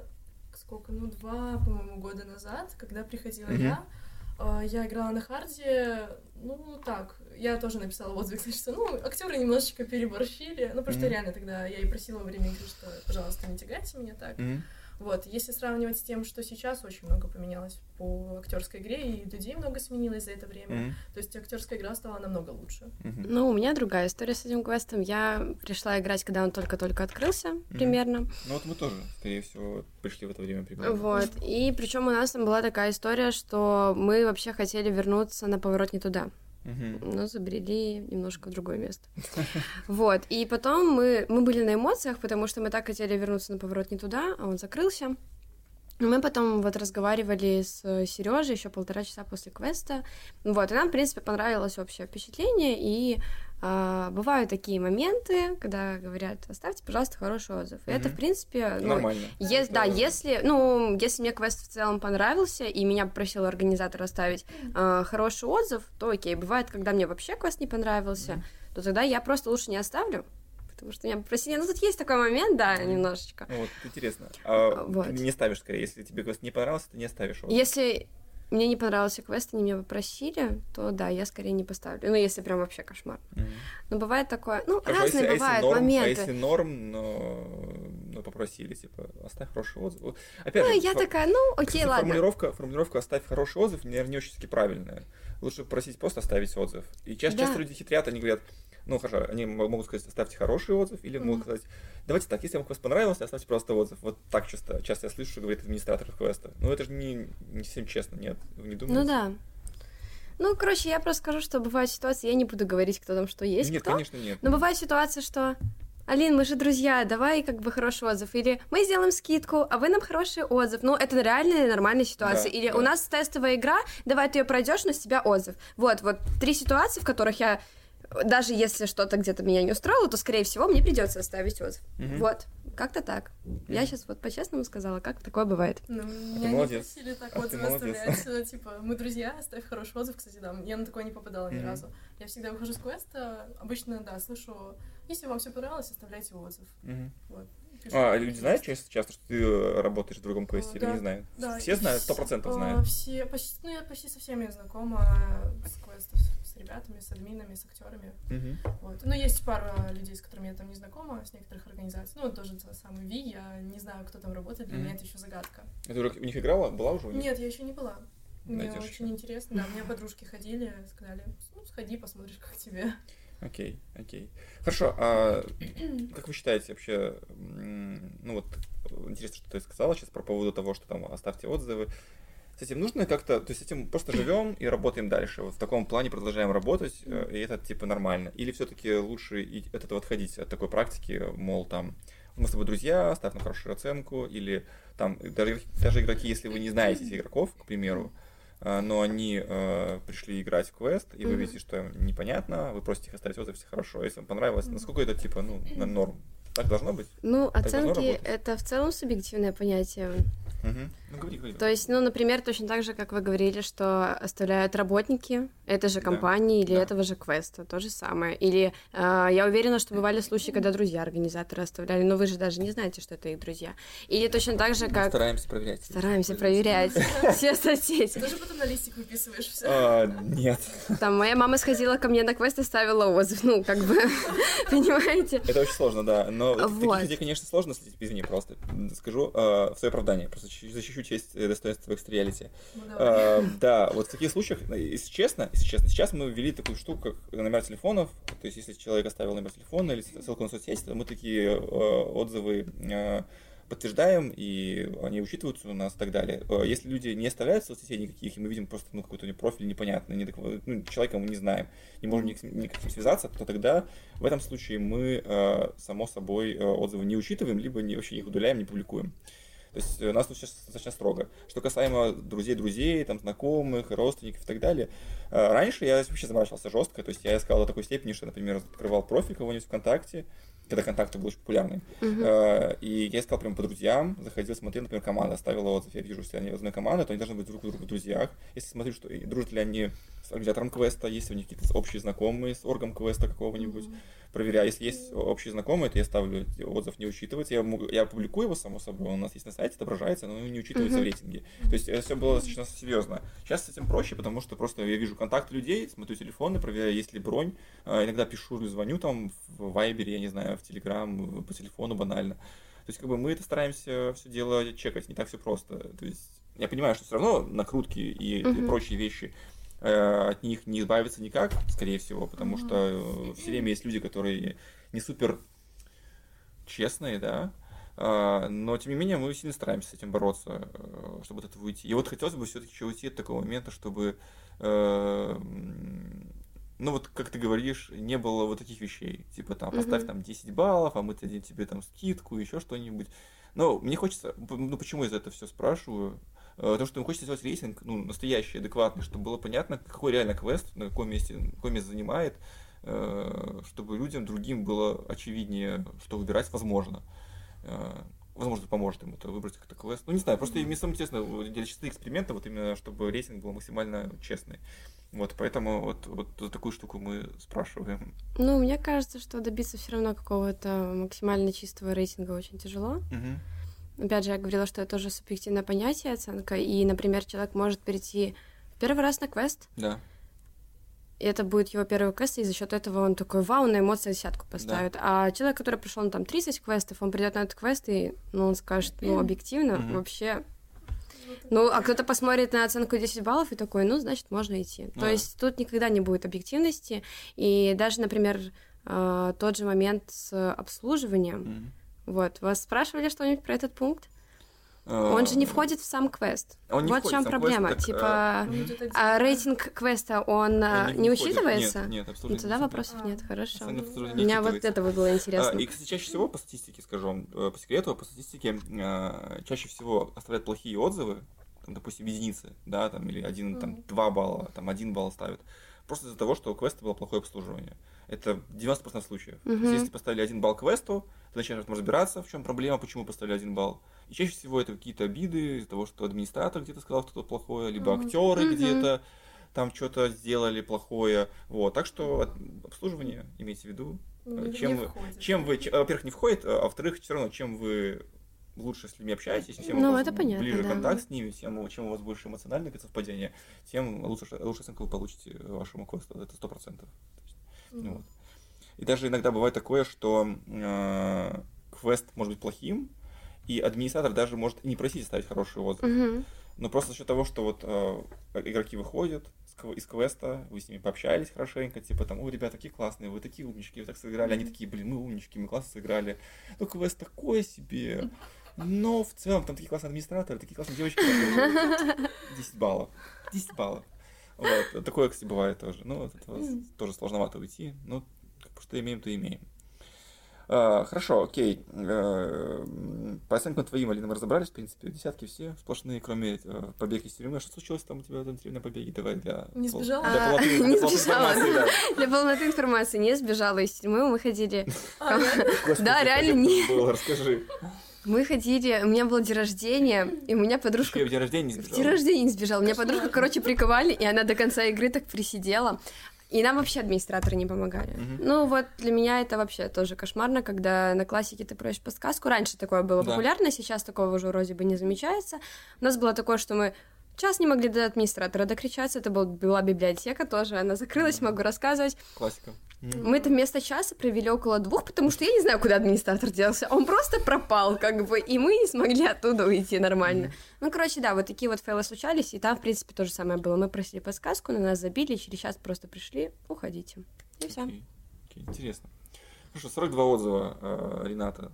сколько, ну, два, по-моему, года назад, когда приходила Мгм. я. А, Я играла на харде, ну, так, я тоже написала отзыв, что, ну, актеры немножечко переборщили, ну, потому что Мгм. реально тогда я и просила время игры, что, пожалуйста, не тягайте меня так. Мгм. Вот, если сравнивать с тем, что сейчас очень много поменялось по актерской игре, и людей много сменилось за это время, Мгм. то есть актерская игра стала намного лучше. Мгм. ну, у меня другая история с этим квестом. Я пришла играть, когда он только-только открылся, примерно. Ну вот мы тоже, скорее всего, пришли в это время примерно. Вот. И причем у нас там была такая история, что мы вообще хотели вернуться на поворот не туда. Мгм. но забрели немножко в другое место. Вот, и потом мы, мы были на эмоциях, потому что мы так хотели вернуться на поворот не туда, а он закрылся. И Мы потом вот разговаривали с Сережей еще полтора часа после квеста. Вот, и нам, в принципе, понравилось общее впечатление. И а, бывают такие моменты, когда говорят, оставьте, пожалуйста, хороший отзыв. И это, Мгм. в принципе, ну, Нормально. Ес- да, Это- если, ну, если мне квест в целом понравился, и меня попросил организатор оставить э, хороший отзыв, то окей. Бывает, когда мне вообще квест не понравился, Мгм. то тогда я просто лучше не оставлю, потому что меня попросили. Ну, тут есть такой момент, да, немножечко. Ну, вот интересно. А Вот. ты не ставишь скорее, если тебе квест не понравился, ты не ставишь его. Если мне не понравился квест, они меня попросили, то да, я скорее не поставлю. Ну, если прям вообще кошмар. Мгм. Но бывает такое, ну, Хорошо, разные если- а если бывают норм, моменты. А если норм, но, но попросили, типа, оставь хороший отзыв. Опять Ну, же, я фо- такая, ну, окей, ладно. Формулировка, формулировка «оставь хороший отзыв», наверное, не очень таки правильная. Лучше просить просто оставить отзыв. И часто, Да. часто люди хитрят, они говорят, ну, хорошо, они могут сказать, оставьте хороший отзыв, или могут Мгм. сказать, давайте так, если вам квест понравился, оставьте просто отзыв. Вот так часто, часто я слышу, что говорит администратор квеста. Ну, это же не, не совсем честно, нет? Вы не думаете? Ну да. Ну, короче, я просто скажу, что бывают ситуации, я не буду говорить, кто там что есть, Нет, кто. конечно, нет. Но бывает ситуация, что Алин, мы же друзья, давай как бы хороший отзыв. Или мы сделаем скидку, а вы нам хороший отзыв. Ну, это реальная нормальная ситуация. Да, Или да. у нас тестовая игра, давай ты ее пройдешь, но с тебя отзыв. Вот, вот три ситуации, в которых я даже если что-то где-то меня не устроило, то, скорее всего, мне придется оставить отзыв. Мгм. Вот, как-то так. Я Мгм. сейчас вот по-честному сказала, как такое бывает. Ну, меня не просили так А ты отзывы молодец. оставлять. э, Типа, мы друзья, оставь хороший отзыв. Кстати, да, я на такое не попадала ни разу. Я всегда выхожу с квеста, обычно, да, слышу, если вам все понравилось, оставляйте отзыв. Вот. А, люди знают часто, часто, что ты э, работаешь в другом квесте, или Да, не знают? Да, Все знают, сто процентов а, знают. Все, почти, ну, я почти со всеми знакома с квестов, с ребятами, с админами, с актерами. Мгм. Вот. Ну, есть пара людей, с которыми я там не знакома, с некоторых организаций. Ну, вот тоже тот самый Ви, я не знаю, кто там работает, для Мгм. меня это еще загадка. Ты уже у них играла? Была уже у них? Нет, я еще не была. Мне Найдёшь очень интересно, да, у меня подружки ходили, сказали, ну, сходи, посмотришь, как тебе. Окей, окей. Хорошо, а как вы считаете вообще, ну вот, интересно, что ты сказала сейчас про поводу того, что там оставьте отзывы. С этим нужно как-то, то есть этим просто живем и работаем дальше. Вот в таком плане продолжаем работать, э, и это типа нормально. Или все-таки лучше от этого отходить, от такой практики, мол, там, мы с тобой друзья, ставь нам хорошую оценку, или там даже, даже игроки, если вы не знаете этих игроков, к примеру, э, но они э, пришли играть в квест, и вы Мгм. видите, что им непонятно, вы просите их оставить отзыв, все хорошо. Если вам понравилось, насколько это типа, ну, норм? Так должно быть? Ну, должно оценки это в целом субъективное понятие. Ну, говори, говори. То есть, ну, например, точно так же, как вы говорили, что оставляют работники этой же Да, компании или да. этого же квеста, то же самое. Или э, я уверена, что бывали случаи, когда друзья организаторы оставляли, но вы же даже не знаете, что это их друзья. Или точно так же, Мы как стараемся проверять. стараемся проверять все соцсети. Ты тоже потом на листик выписываешь все. А, нет. Там моя мама сходила ко мне на квест и ставила отзыв, ну, как бы, понимаете? Это очень сложно, да. Но таких людей, конечно, сложно следить. Извини, просто скажу э, в свое оправдание. Просто защищу- защищу честь и достоинство X-Reality. Ну. Э, Да, вот в таких случаях, э, если честно, если честно, сейчас мы ввели такую штуку, как номер телефонов. То есть, если человек оставил номер телефона или ссылку на соцсети, то мы такие э, отзывы э, подтверждаем, и они учитываются у нас и так далее. Э, Если люди не оставляют соцсетей никаких, и мы видим просто ну, какой-то у них профиль непонятный, недокв- ну, человека мы не знаем, не можем никак с ним связаться, то тогда в этом случае мы, э, само собой, э, отзывы не учитываем, либо не, вообще их удаляем, не публикуем. То есть э, у нас тут сейчас достаточно строго. Что касаемо друзей-друзей, там, знакомых, родственников и так далее, э, раньше я вообще заморачивался жестко, то есть я искал до такой степени, что, например, открывал профиль кого-нибудь ВКонтакте, когда контакты был очень популярный. Э, и я искал прям по друзьям, заходил, смотрел, например, команда оставила отзыв, я вижу, если они одной команды, то они должны быть друг у друга в друзьях. Если смотрю, что дружат ли они с организатором квеста, есть ли у них какие-то общие знакомые с оргом квеста какого-нибудь, проверяю. Если есть общие знакомые, то я ставлю отзыв не учитывается. Я, могу- я публикую его, само собой, он у нас есть на сайте, отображается, но не учитывается Мгм. в рейтинге. То есть это все было достаточно серьезно. Сейчас с этим проще, потому что просто я вижу контакты людей, смотрю телефоны, проверяю, есть ли бронь. А, Иногда пишу или звоню там в Вайбере, я не знаю, в Телеграм, по телефону банально. То есть как бы мы это стараемся все дело чекать, не так все просто. То есть я понимаю, что все равно накрутки и Мгм. прочие вещи э, от них не избавиться никак, скорее всего, потому что все время есть люди, которые не супер честные, да, А, но тем не менее мы сильно стараемся с этим бороться, э, чтобы от этого уйти. И вот хотелось бы все-таки еще уйти от такого момента, чтобы, э, ну вот как ты говоришь, не было вот таких вещей, типа там поставь там 10 баллов, а мы дадим тебе там скидку, еще что-нибудь. Но мне хочется, ну почему я за это все спрашиваю? Э, Потому что мне хочется сделать рейтинг, ну, настоящий, адекватный, чтобы было понятно, какой реально квест, на каком месте, какое место занимает, э, чтобы людям другим было очевиднее, что выбирать возможно. Э, Возможно, поможет им это выбрать как-то квест. Ну, не знаю, просто мне самое интересно, для чистоты эксперимента, вот именно, чтобы рейтинг был максимально честный. Вот, поэтому вот, вот за такую штуку мы спрашиваем. Ну, мне кажется, что добиться все равно какого-то максимально чистого рейтинга очень тяжело. Мгм. Опять же, я говорила, что это тоже субъективное понятие, оценка. И, например, человек может перейти в первый раз на квест, Да. и это будет его первый квест, и за счет этого он такой вау, на эмоции десятку поставит. А человек, который прошел ну, там 30 квестов, он придет на этот квест, и ну, он скажет, ну, объективно, Мгм. вообще. Ну, а кто-то посмотрит на оценку 10 баллов и такой, ну, значит, можно идти. Ну То да. есть тут никогда не будет объективности. И даже, например, э, тот же момент с обслуживанием. Мгм. Вот, вас спрашивали что-нибудь про этот пункт? Э, Он же не входит в сам квест. Он не вот в чем проблема. квест, так, типа, Ну, вот это а типа- рейтинг квеста, он, а, Он не, входит. учитывается? Нет, нет, Ну, обслуживание тогда не вопросов А. нет, хорошо. Остальное обслуживание У не меня вот учитывается. это вот было интересно. А, И, кстати, чаще всего, по статистике, скажу вам, э, по секрету, по статистике, э, чаще всего оставляют плохие отзывы, там, допустим, единицы, да, там, или один, там, два балла, там, один балл ставят, просто из-за того, что у квеста было плохое обслуживание. Это 90% случаев. То есть, если поставили один балл квесту, ты начинаешь в разбираться, в чем проблема, почему поставили один балл. И чаще всего это какие-то обиды из-за того, что администратор где-то сказал что-то плохое, либо Мгм. актеры Мгм. где-то там что-то сделали плохое. Вот. Так что обслуживание, имейте в виду, не чем вы- входит. чем вы, во-первых, не входит, а во-вторых, все равно, чем вы лучше с людьми общаетесь, чем Ну, у вас это понятно, ближе да. контакт с ними, тем, чем у вас больше эмоциональное совпадение, тем лучше, лучше оценку вы получите вашему квесту. Это сто процентов. Мгм. Вот. И даже иногда бывает такое, что э, квест может быть плохим, и администратор даже может не просить оставить хороший отзыв. Мгм. Но просто за счет того, что вот э, игроки выходят из квеста, вы с ними пообщались хорошенько, типа там, ой, ребята, такие классные, вы такие умнички, вы так сыграли, они Мгм. такие, блин, мы умнички, мы классно сыграли. Ну, квест такой себе. Но в целом там такие классные администраторы, такие классные девочки. 10 баллов. 10 баллов. Вот, такое, кстати, бывает тоже. Ну, от этого тоже сложновато уйти. Ну, что имеем, то имеем. А, хорошо, окей. А, по оценкам твоим, Алина, мы разобрались, в принципе, десятки все сплошные, кроме э, побега из тюрьмы. Что случилось там у тебя в на побеге? Давай для... Не сбежала? Для А, полноты, не для полноты сбежала. информации, да. Для полноты информации не сбежала из тюрьмы, мы ходили... А, Да, реально не. было, расскажи. Мы ходили, у меня был день рождения, и у меня подружка... Что, в день рождения не В сбежала? день рождения не сбежала. Меня подружка, короче, приковали, и она до конца игры так присидела. И нам вообще администраторы не помогали. Мгм. Ну вот для меня это вообще тоже кошмарно, когда на классике ты просишь подсказку. Раньше такое было Да. популярно, сейчас такого уже вроде бы не замечается. У нас было такое, что мы час не могли до администратора докричаться. Это был, была библиотека тоже, она закрылась, могу рассказывать. Классика. Мы там вместо часа провели около двух, потому что я не знаю, куда администратор делся. Он просто пропал, как бы, и мы не смогли оттуда уйти нормально. Ну, короче, да, вот такие вот фейлы случались, и там, в принципе, то же самое было. Мы просили подсказку, на нас забили, через час просто пришли, уходите. И все. Окей, окей, интересно. Хорошо, 42 отзыва, э, Рената.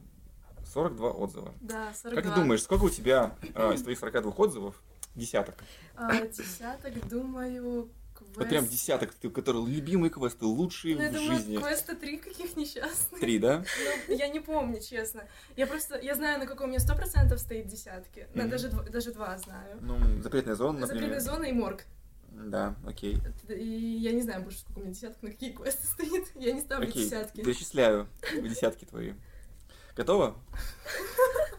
42 отзыва. Да, 42. Как ты думаешь, сколько у тебя э, из твоих 42 отзывов десяток? А, десяток, думаю, квест... Вот прям десяток, ты, которые любимые квесты, лучшие Ну, я в думаю, жизни. квеста три каких несчастных. Три, да? Ну, я не помню, честно. Я просто, я знаю, на каком у меня сто процентов стоит десятки. На Мгм. даже, дв- даже два знаю. Ну, запретная зона, например. Запретная зона и морг. Да, окей. И я не знаю больше, сколько у меня десяток, на какие квесты стоит. Я не ставлю Окей, десятки. перечисляю десятки твои. Готова?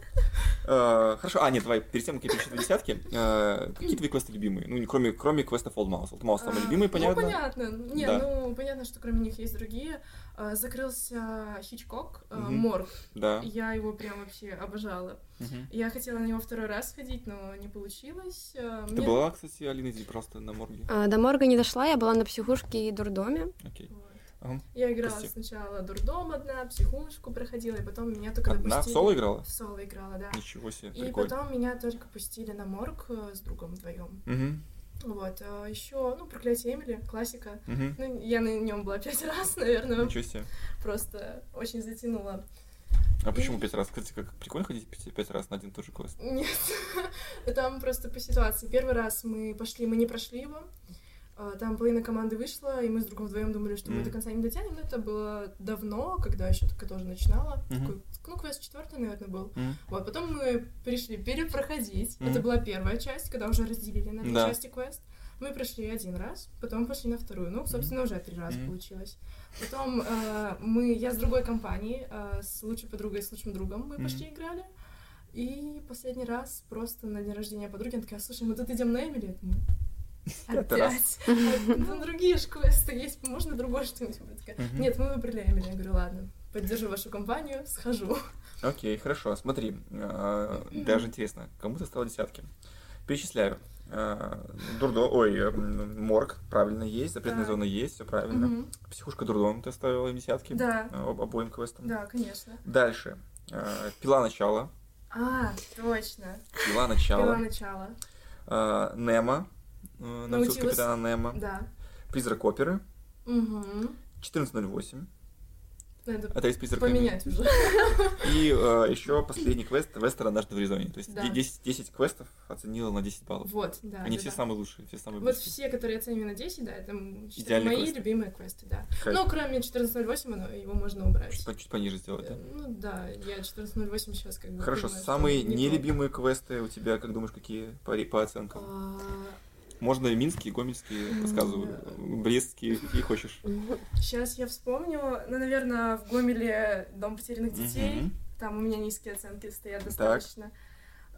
Э, Хорошо, а, нет, давай, перед тем, как я перечислю десятки, э, какие твои квесты любимые? Ну, не кроме, кроме квестов Old Mouse. Old Mouse самый А, любимый, понятно? Ну, понятно. Не, ну, понятно, что кроме них есть другие. А, Закрылся Хичкок. Морг. Да. Я его прям вообще обожала. Я хотела на него второй раз ходить, но не получилось. Ты была, кстати, Алина, здесь просто на морге? А, до морга не дошла, я была на психушке и дурдоме. Окей. Ага. Я играла Прости. сначала дурдом одна, психушку проходила, и потом меня только Одна в допустили... соло играла? В соло играла, да. Ничего себе, И прикольно. потом меня только пустили на морг э, с другом вдвоем. Мгм, Вот. еще, ну, проклятие Эмили, классика. мгм. Ну, я на нем была пять раз, наверное, Ничего себе. просто очень затянула. А почему пять раз? Кстати, как прикольно ходить пять, пять раз на один и тот же квест. Нет, там просто по ситуации. Первый раз мы пошли, мы не прошли его. А, Там половина команды вышла, и мы с другом вдвоем думали, что мы Мгм. до конца не дотянем. Но это было давно, когда еще только тоже начинала. Мгм. Такой, ну, квест четвертый, наверное, был. М, Вот, потом мы пришли перепроходить. Мгм. Это была первая часть, когда уже разделили на две Да. части квест. Мы прошли один раз, потом пошли на вторую. Ну, собственно, уже три раза Мгм. получилось. Потом э, мы, я с другой компанией, э, с лучшей подругой и с лучшим другом мы Мгм. пошли играли. И последний раз просто на день рождения подруги, она такая, слушай, мы тут идем на Эмили? Я думаю. Опять? А, Ну, другие же квесты есть, можно другое что-нибудь? Нет, мы выбрали Эмили. Я говорю, ладно, поддержу вашу компанию, схожу. Окей, хорошо. Смотри, э, даже интересно, кому ты стал десятки? Перечисляю. Э, Дурдо, ой, морг, правильно есть, запретная Да. зона есть, все правильно. Психушка дурдом ты оставила им десятки. Да. об- обоим квестам. Да, конечно. Дальше. Пила начала. А, точно. Пила Пила начала. начало. Э, Немо. Э, Научилась капитана Немо. Да. Призрак оперы. Угу. 1408. Надо Это из призраками. поменять уже. И э, еще последний квест Вестер однажды в Аризоне. То есть Да. де- 10, 10 квестов оценила на 10 баллов. Вот, да. Они да, все да. самые лучшие, все самые Вот близкие. все, которые оцениваю на 10, да, это Идеальные мои квесты. любимые квесты, да. Кайф. Ну, кроме 14.08, оно- его можно убрать. Чуть, чуть пониже сделать, да? Э, Ну да, я 14.08 сейчас как бы... Хорошо, понимаю, самые не нелюбимые квесты у тебя, как думаешь, какие по, по оценкам? А, Можно и минские, гомельские, М, подсказываю, брестские, какие хочешь. Сейчас я вспомню, ну, наверное, в Гомеле Дом потерянных детей. Там у меня низкие оценки стоят достаточно.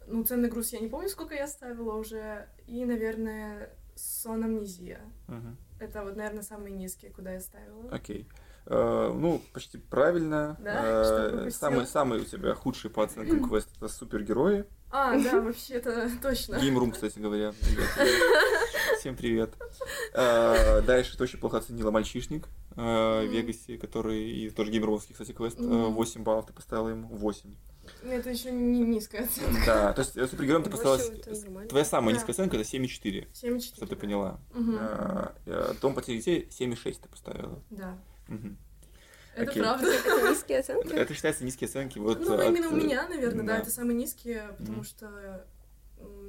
Ну, ценный груз я не помню, сколько я ставила уже. И, наверное, сон амнезия. Мгм. Это вот, наверное, самые низкие, куда я ставила. Окей. Э, ну, почти правильно. Да? Э, самый, самый у тебя худший по оценкам квест это супергерои. А, да, вообще, это точно. Геймрум, кстати говоря. Всем привет. Э, Дальше ты очень плохо оценила мальчишник э, в. Вегасе, который и тоже геймрумовский, кстати, квест. Э, Мгм. 8 баллов ты поставила ему. 8. Ну, Это еще не низкая оценка. Да, то есть супергероем ты поставила... Твоя самая низкая оценка это 7,4, 7,4. чтобы ты поняла. Дом потерянных детей 7,6 ты поставила. Да. Это Окей. правда. Это низкие оценки? Это считается низкие оценки. Вот Ну, от, именно у меня, наверное, да, да. это самые низкие, потому Мгм. что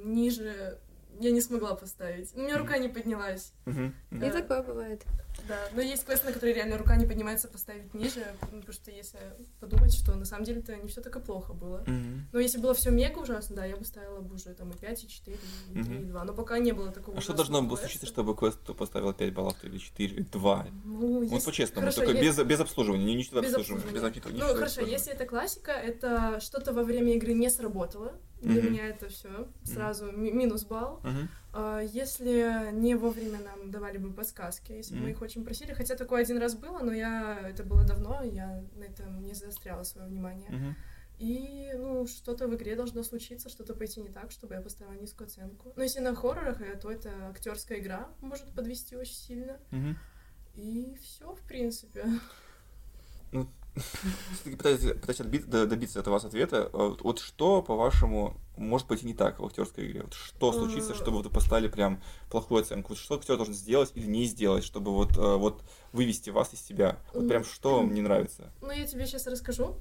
ниже я не смогла поставить. У меня рука не поднялась. Мгм, мгм. И такое бывает. Да, но есть квест, на который реально рука не поднимается поставить ниже, ну, потому что если подумать, что на самом деле это не все так и плохо было. Мгм. Но если было все мега ужасно, да, я бы ставила бы уже там и 5, и 4, и 3, и Мгм. 2. Но пока не было такого А что должно было случиться, чтобы квест поставил 5 баллов или 4, или 2? Ну, Вот если- по-честному, хорошо, только я- без, без обслуживания, не ничего Без обслуживания, без обслуживания. ничего Ну, хорошо, обслуживания. если это классика, это что-то во время игры не сработало. Для Мгм. меня это все сразу ми- минус балл. Мгм. А, Если не вовремя нам давали бы подсказки, если бы мы их очень просили, хотя такое один раз было, но я это было давно, я на этом не заостряла свое внимание. Мгм. И, ну, что-то в игре должно случиться, что-то пойти не так, чтобы я поставила низкую оценку. Но если на хоррорах, э, то это актерская игра может подвести очень сильно. Мгм. И все, в принципе. Все-таки пытаюсь, пытаюсь отби- до- добиться от вас ответа. А Вот, вот что, по-вашему, может пойти не так в актерской игре? Вот что случится, чтобы вы поставили прям плохую оценку? Вот что актер должен сделать или не сделать, чтобы вот, э, вот вывести вас из себя? Вот прям что вам не нравится? Ну, я тебе сейчас расскажу.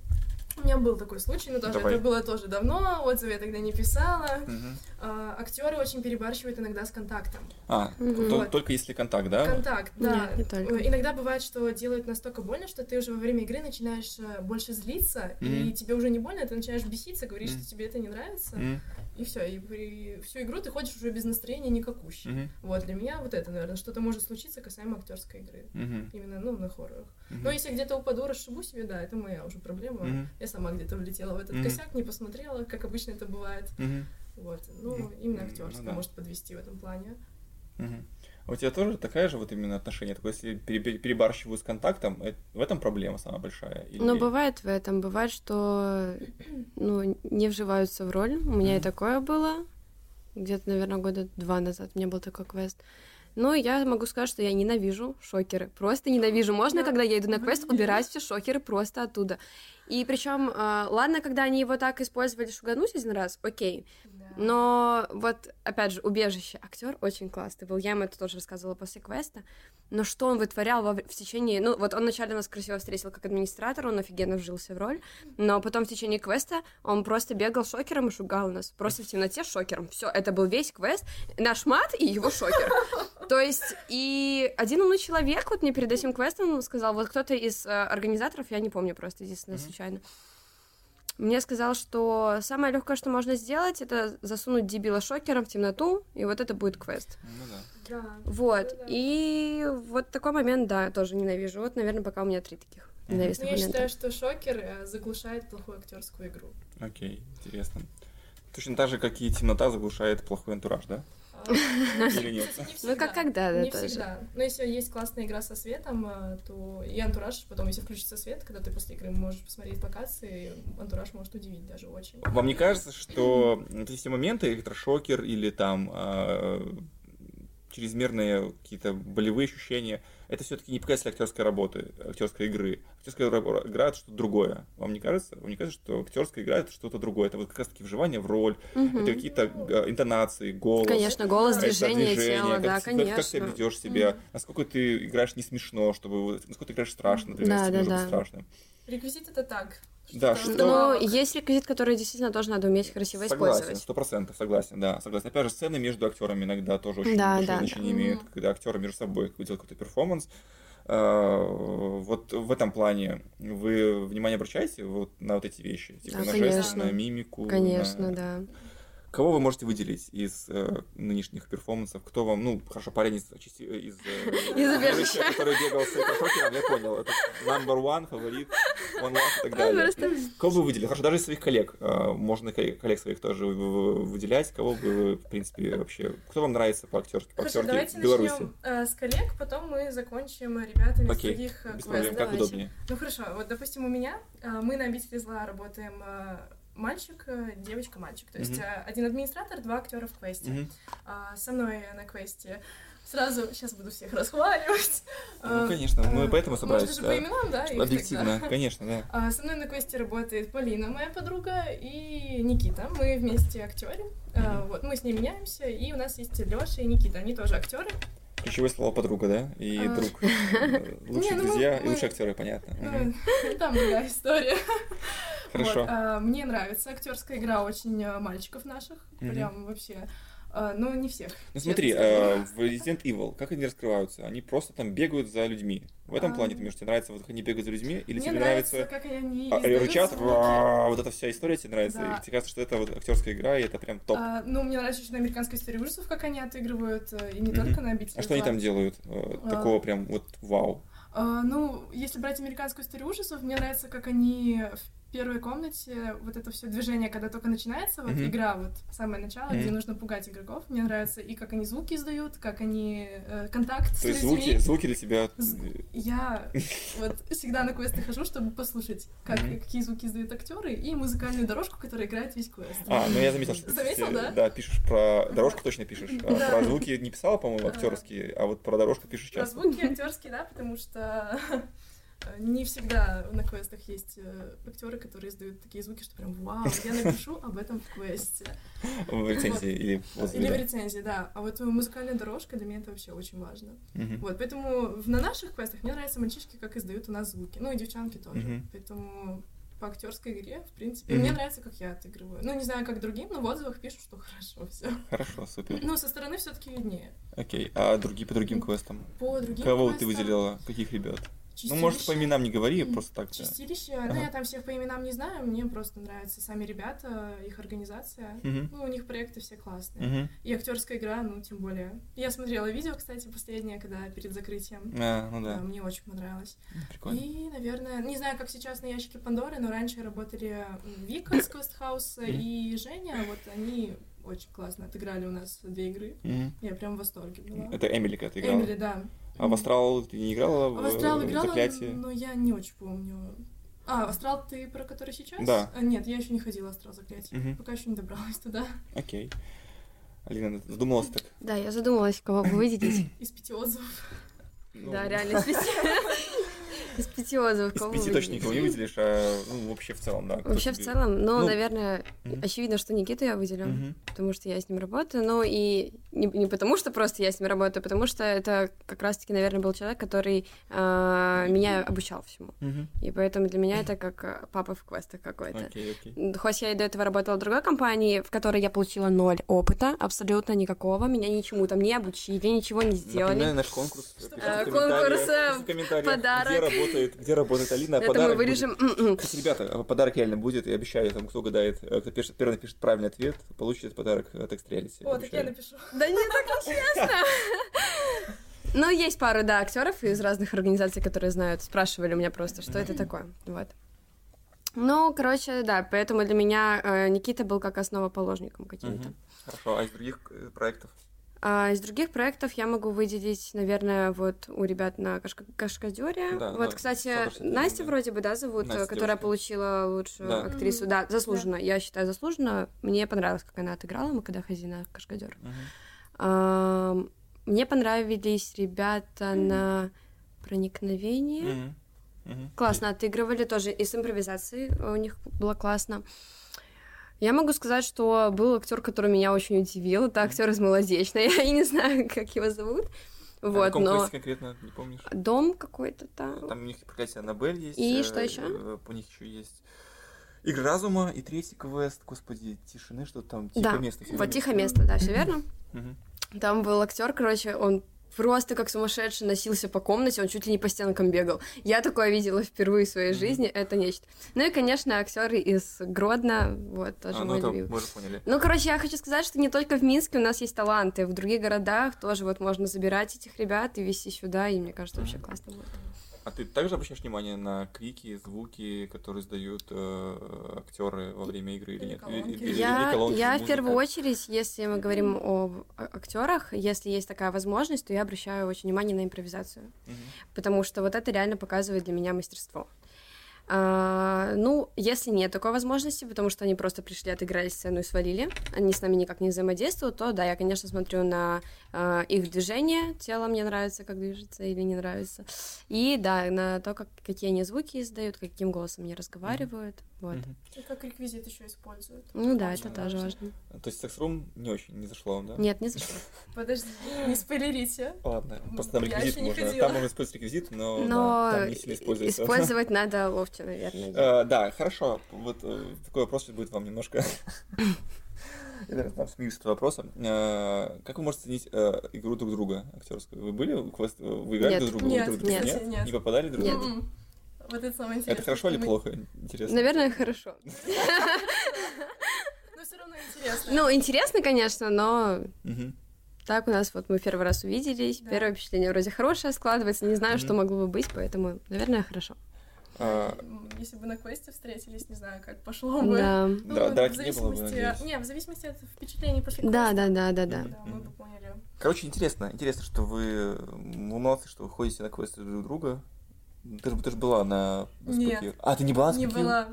У меня был такой случай, но тоже Давай. это было тоже давно, отзывы я тогда не писала. Мгм. А, актеры очень перебарщивают иногда с контактом. А, Мгм. то- Вот. только если контакт, да? Контакт, да. Нет, не. Э, Иногда бывает, что делают настолько больно, что ты уже во время игры начинаешь э, больше злиться, и Мгм. тебе уже не больно, ты начинаешь беситься, говоришь, Мгм. что тебе это не нравится, Мгм. и все, и при- всю игру ты ходишь уже без настроения никакущий. Мгм. Вот, для меня вот это, наверное, что-то может случиться касаемо актерской игры. Мгм. Именно, ну, на хоррорах. Мгм. Но если где-то упаду, расшибу себе, да, это моя уже проблема. Мгм. Я сама где-то влетела в этот Мгм. косяк, не посмотрела, как обычно это бывает. Мгм. Вот. Ну, Ну, именно ну актерская да. может подвести в этом плане. Мгм. А у тебя тоже такая же вот именно отношение? Такое, если пере- пере- перебарщивают с контактом, э, в этом проблема самая большая? Или... Но бывает в этом, бывает, что ну, не вживаются в роль. У меня и Мгм. такое было. Где-то, наверное, года два назад у меня был такой квест. Ну, я могу сказать, что я ненавижу шокеры. Просто ненавижу. Можно, Да. когда я иду на квест, убирать все шокеры просто оттуда. И причем, ладно, когда они его так использовали шугануть один раз, окей. Но вот, опять же, убежище. Актер очень классный был. Я ему это тоже рассказывала после квеста. Но что он вытворял во в течение... Ну, вот он вначале нас красиво встретил как администратор, он офигенно вжился в роль. Но потом в течение квеста он просто бегал шокером и шугал нас. Просто в темноте шокером. Все, это был весь квест. Наш мат и его шокер. То есть, и один умный человек вот мне перед этим квестом сказал, вот кто-то из э, организаторов, я не помню просто, единственное. Случайно, мне сказал, что самое легкое, что можно сделать, это засунуть дебила шокером в темноту, и вот это будет квест. Ну да. Да. Вот. Да-да. И вот такой момент, да, тоже ненавижу. Вот, наверное, пока у меня три таких ненавистных Ну, я момента. считаю, что шокер э, заглушает плохую актерскую игру. Окей, интересно. Точно так же, как и темнота заглушает плохой антураж, да? Или нет? Ну, как когда, да, Не всегда. Но если есть классная игра со светом, э, то и антураж, потом, если включится свет, когда ты после игры можешь посмотреть локации, антураж может удивить даже очень. Вам не кажется, что эти все моменты, электрошокер или там а, чрезмерные какие-то болевые ощущения, это все-таки не показатель актерской работы, актерской игры. Актерская ра- игра это что-то другое. Вам не кажется? Вам не кажется, что актерская игра это что-то другое? Это вот как раз таки вживание в роль, Мгм. это какие-то э, интонации, голос. Конечно, голос, движение, движение, тела, как, да, ты- как- как ты конечно. ведешь себя, насколько ты играешь не смешно, чтобы насколько ты играешь страшно, например, Да, если да, да. страшным. Реквизит это так. Да, что- Но вдобавок. есть реквизит, который действительно тоже надо уметь красиво Согласен, использовать. сто процентов согласен, да, согласен. Опять же, сцены между актерами иногда тоже очень Да, большое да, значение да. имеют, когда актеры между собой делают какой-то перформанс. А, Вот в этом плане вы внимание обращаете вот на вот эти вещи, типа Да, на конечно. жесты, на мимику, Конечно, на- да. Кого вы можете выделить из э, нынешних перформансов? Кто вам, ну, хорошо, парень из, из, э, Из убежища. который бегал с электрошокером, я понял, это number one, фаворит, one love и так далее. Кого бы вы выделили? Хорошо, даже из своих коллег. э, Можно коллег, своих тоже вы- вы- выделять. Кого бы вы, в принципе, вообще... Кто вам нравится по актерски, по актерке давайте в Беларуси? начнем э, с коллег, потом мы закончим ребятами Окей, с других э, без проблем, как давайте. удобнее. Ну хорошо, вот допустим у меня э, мы на обители зла работаем э, мальчик, э, девочка, мальчик. То есть э, один администратор, два актера в квесте. Мгм. А, со мной на квесте сразу сейчас буду всех расхваливать. Ну, А, конечно, мы а, поэтому собрались. Можно же да. по именам, да? Объективно, тогда. конечно, да. А, Со мной на квесте работает Полина, моя подруга, и Никита. Мы вместе актеры. А, Мгм. Вот мы с ней меняемся, и у нас есть Леша и Никита. Они тоже актеры. Ключевое слово подруга, да? И А. друг. Э, Лучшие Не, ну мы- друзья и мы- лучшие актеры, понятно. Ну, Там другая история. Хорошо. Вот, а, Мне нравится актерская игра очень а, мальчиков наших. Мгм. Прям вообще. Но не всех. Ну смотри, э, в Resident Evil, как они раскрываются? Они просто там бегают за людьми. В этом А. плане, ты, Миш, тебе нравится, вот как они бегают за людьми? Или Мне тебе нравится, как они а, рычат, вот эта вся история тебе нравится, Да. и тебе кажется, что это вот актерская игра, и это прям топ. А, ну, мне нравится еще на американской истории ужасов, как они отыгрывают, э, и не только на обители А что они там делают? э, А. Такого прям вот вау. А, ну, если брать американскую историю ужасов, мне нравится, как они первой комнате, вот это все движение, когда только начинается, вот Мгм. игра, вот самое начало, Мгм. где нужно пугать игроков. Мне нравится и как они звуки издают, как они э, контакт с То есть людьми. звуки, звуки для тебя... З- Я вот всегда на квесты хожу, чтобы послушать, как, Мгм. какие звуки издают актеры, и музыкальную дорожку, которая играет весь квест. А, ну я заметил, что Заметил, да? Да, пишешь про дорожку точно пишешь. А. Про звуки не писала, по-моему, актерские, а вот про дорожку пишешь Про часто. звуки актерские, да, потому что не всегда на квестах есть актеры, которые издают такие звуки, что прям вау, я напишу об этом в квесте. В рецензии или в отзыве, Или в рецензии, да. А вот музыкальная дорожка для меня это вообще очень важно. Вот, поэтому на наших квестах мне нравятся мальчишки, как издают у нас звуки. Ну и девчонки тоже. Поэтому по актерской игре, в принципе, мне нравится, как я отыгрываю. Ну, не знаю, как другим, но в отзывах пишут, что хорошо все. Хорошо, супер. Ну, со стороны все-таки виднее. Окей, а другие по другим квестам? По другим Кого ты выделила? Каких ребят? Ну, может, по Чистилище- именам не говори, просто так. да. Чистилище, Ага. ну я там всех по именам не знаю, мне просто нравятся сами ребята, их организация. Мгм. Ну, у них проекты все классные. Мгм. И актерская игра, ну, тем более. Я смотрела видео, кстати, последнее, когда перед закрытием. А, ну Да, да, мне очень понравилось. прикольно. И, наверное, не знаю, как сейчас на ящике Пандоры, но раньше работали Вика из Квестхауса Мгм. и Женя, вот они очень классно отыграли у нас две игры. Я прям в восторге была. Это Эмили, ты играла. Эмили, да. А в Астрал ты не играла А в, в Астрал играла, Заклятие? но я не очень помню. А, Астрал ты про который сейчас? Да. А, нет, я еще не ходила в Астрал заклятие. Мгм. Пока еще не добралась туда. Окей. Алина, задумалась так? Да, я задумалась, кого бы выделить. Из пяти отзывов. Ну, Да, реально, из пяти. Из пяти отзывов. Из пяти точно никого не выделишь, а ну, вообще в целом, да. Вообще, в целом, ну, Ну, наверное, очевидно, что Никиту я выделю, потому что я с ним работаю, но и не, не потому, что просто я с ним работаю, потому что это как раз-таки, наверное, был человек, который а, меня обучал всему. И поэтому для меня это как а, папа в квестах какой-то. Окей, окей. Хоть я и до этого работала в другой компании, в которой я получила ноль опыта, абсолютно никакого, меня ничему там не обучили, ничего не сделали. Напоминаю наш конкурс. Э, конкурс, э, комментариях, подарок. Где работает, где работает Алина. Это подарок мы вырежем. м-м. Кстати, ребята, э, подарок реально будет, я обещаю, там, кто угадает, э, кто пишет, первый напишет правильный ответ, получит подарок от Extralis. О, так я напишу. Да не так нечестно. Ну, есть пару, да, актеров из разных организаций, которые знают, спрашивали у меня просто, что это такое. Вот. Ну, короче, да, поэтому для меня э, Никита был как основоположником каким-то. Хорошо, а из других э, проектов? А из других проектов я могу выделить, наверное, вот у ребят на Кашка- Кашкадёре. Да, вот, да, кстати, Настя да. вроде бы, да, зовут, Настя, которая девушка. получила лучшую Да. актрису. Мгм. Да, заслуженно. Я считаю, заслуженно. Мне понравилось, как она отыграла, мы когда ходили на Кашкадёр. Мгм. Ам, Мне понравились ребята на проникновение. Мгм. Мгм. Классно отыгрывали тоже, и с импровизацией у них было классно. Я могу сказать, что был актер, который меня очень удивил. Это актер из Молодечной. Я не знаю, как его зовут. А Вот, каком но конкретно, не помнишь? дом какой-то там. Там у них проклятие Аннабель есть. И э, что ещё? э, У них еще есть Игры разума и третий квест, господи, тишины, что там, тихое Да, место. Вот тихое место, да, все верно. Там был актер, короче, он просто как сумасшедший носился по комнате, он чуть ли не по стенкам бегал. Я такое видела впервые в своей Мгм. жизни, это нечто. Ну и, конечно, актеры из Гродно, вот, тоже А, ну мой это мы уже поняли. Ну, короче, я хочу сказать, что не только в Минске у нас есть таланты, в других городах тоже вот можно забирать этих ребят и везти сюда, и мне кажется, вообще Мгм. классно будет. А ты также обращаешь внимание на крики, звуки, которые издают э, актеры во время игры или Или нет? колонки. или Я, колонки, я в первую очередь, если мы говорим об актерах, если есть такая возможность, то я обращаю очень внимание на импровизацию. Мгм. потому что вот это реально показывает для меня мастерство. А, ну, если нет такой возможности, потому что они просто пришли, отыграли сцену и свалили, они с нами никак не взаимодействуют, то да, я, конечно, смотрю на а, их движение, тело мне нравится, как движется или не нравится, и да, на то, как, какие они звуки издают, каким голосом они разговаривают, вот. Мгм. И как реквизит еще используют. Ну да, Очень это тоже важно. важно. То есть секс-рум не очень, не зашло вам, да? Нет, не зашло. Подожди, не спойлерите. Ладно, Ну, просто там реквизит можно. Там можно использовать реквизит, но, там не сильно используется. использовать надо ловче, наверное. да. Э, Да, хорошо. Вот э, такой вопрос будет вам немножко смеюсь вопроса. Э, Как вы можете оценить э, игру друг друга актерскую? Вы были квест? Вы играли друг друга? Нет, нет, нет. Не попадали друг Нет. друга? М-м. Вот это самое интересное. Это хорошо или плохо? Интересно. Наверное, хорошо. Но все равно интересно. Ну, интересно, конечно, но так у нас вот мы первый раз увиделись, Да. первое впечатление вроде хорошее складывается, не знаю, что могло бы быть, поэтому, наверное, хорошо. А, Если бы на квесте встретились, не знаю, как пошло бы. Да. Ну, Да, в драки не было бы, зависимости- надеюсь. Не, в зависимости от впечатлений после Да, квеста. да, да, да, да. Да, мы бы поняли. Короче, интересно. Интересно, что вы молодцы, что вы ходите на квесты друг друга. Ты же, ты же была на Нет. спуке. А, ты не была на Не спуке? была.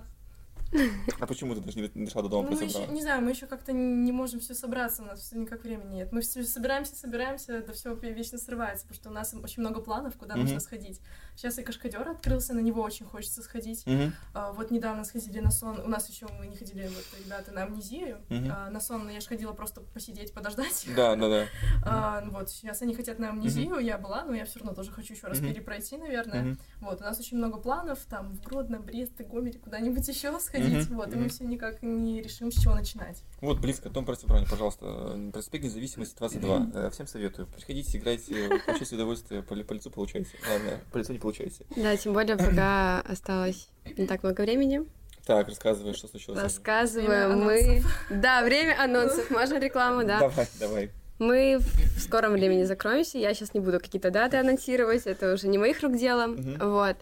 А почему ты даже не, дошла до дома Ну, мы еще, не знаю, мы еще как-то не можем все собраться, у нас все никак времени нет. Мы все собираемся, собираемся, да все вечно срывается, потому что у нас очень много планов, куда Мгм. нужно сходить. Сейчас и Кашкадер открылся, на него очень хочется сходить. Мгм. А, вот недавно сходили на сон. У нас еще мы не ходили, вот ребята, на амнезию. Мгм. А, на сон я же ходила просто посидеть, подождать. Да, да, да. А, вот, сейчас они хотят на амнезию, я была, но я все равно тоже хочу еще раз перепройти, наверное. Вот, у нас очень много планов, там, в Гродно, Брест, Гомель, куда-нибудь еще сходить, Мгм, вот, и мгм. мы все никак не решим, с чего начинать. Вот, близко, Дом противобрани, пожалуйста. Проспект независимости 22. Э, Всем советую. Приходите, играйте, получайте удовольствие, по, по лицу получайте. Ладно, по лицу не получайте. Да, тем более, пока осталось не так много времени. Так, рассказывай, что случилось. Рассказываем мы... Да, время анонсов. Можно рекламу, да? Давай, давай. Мы в скором времени закроемся. Я сейчас не буду какие-то даты анонсировать. Это уже не моих рук дело. Мгм. Вот.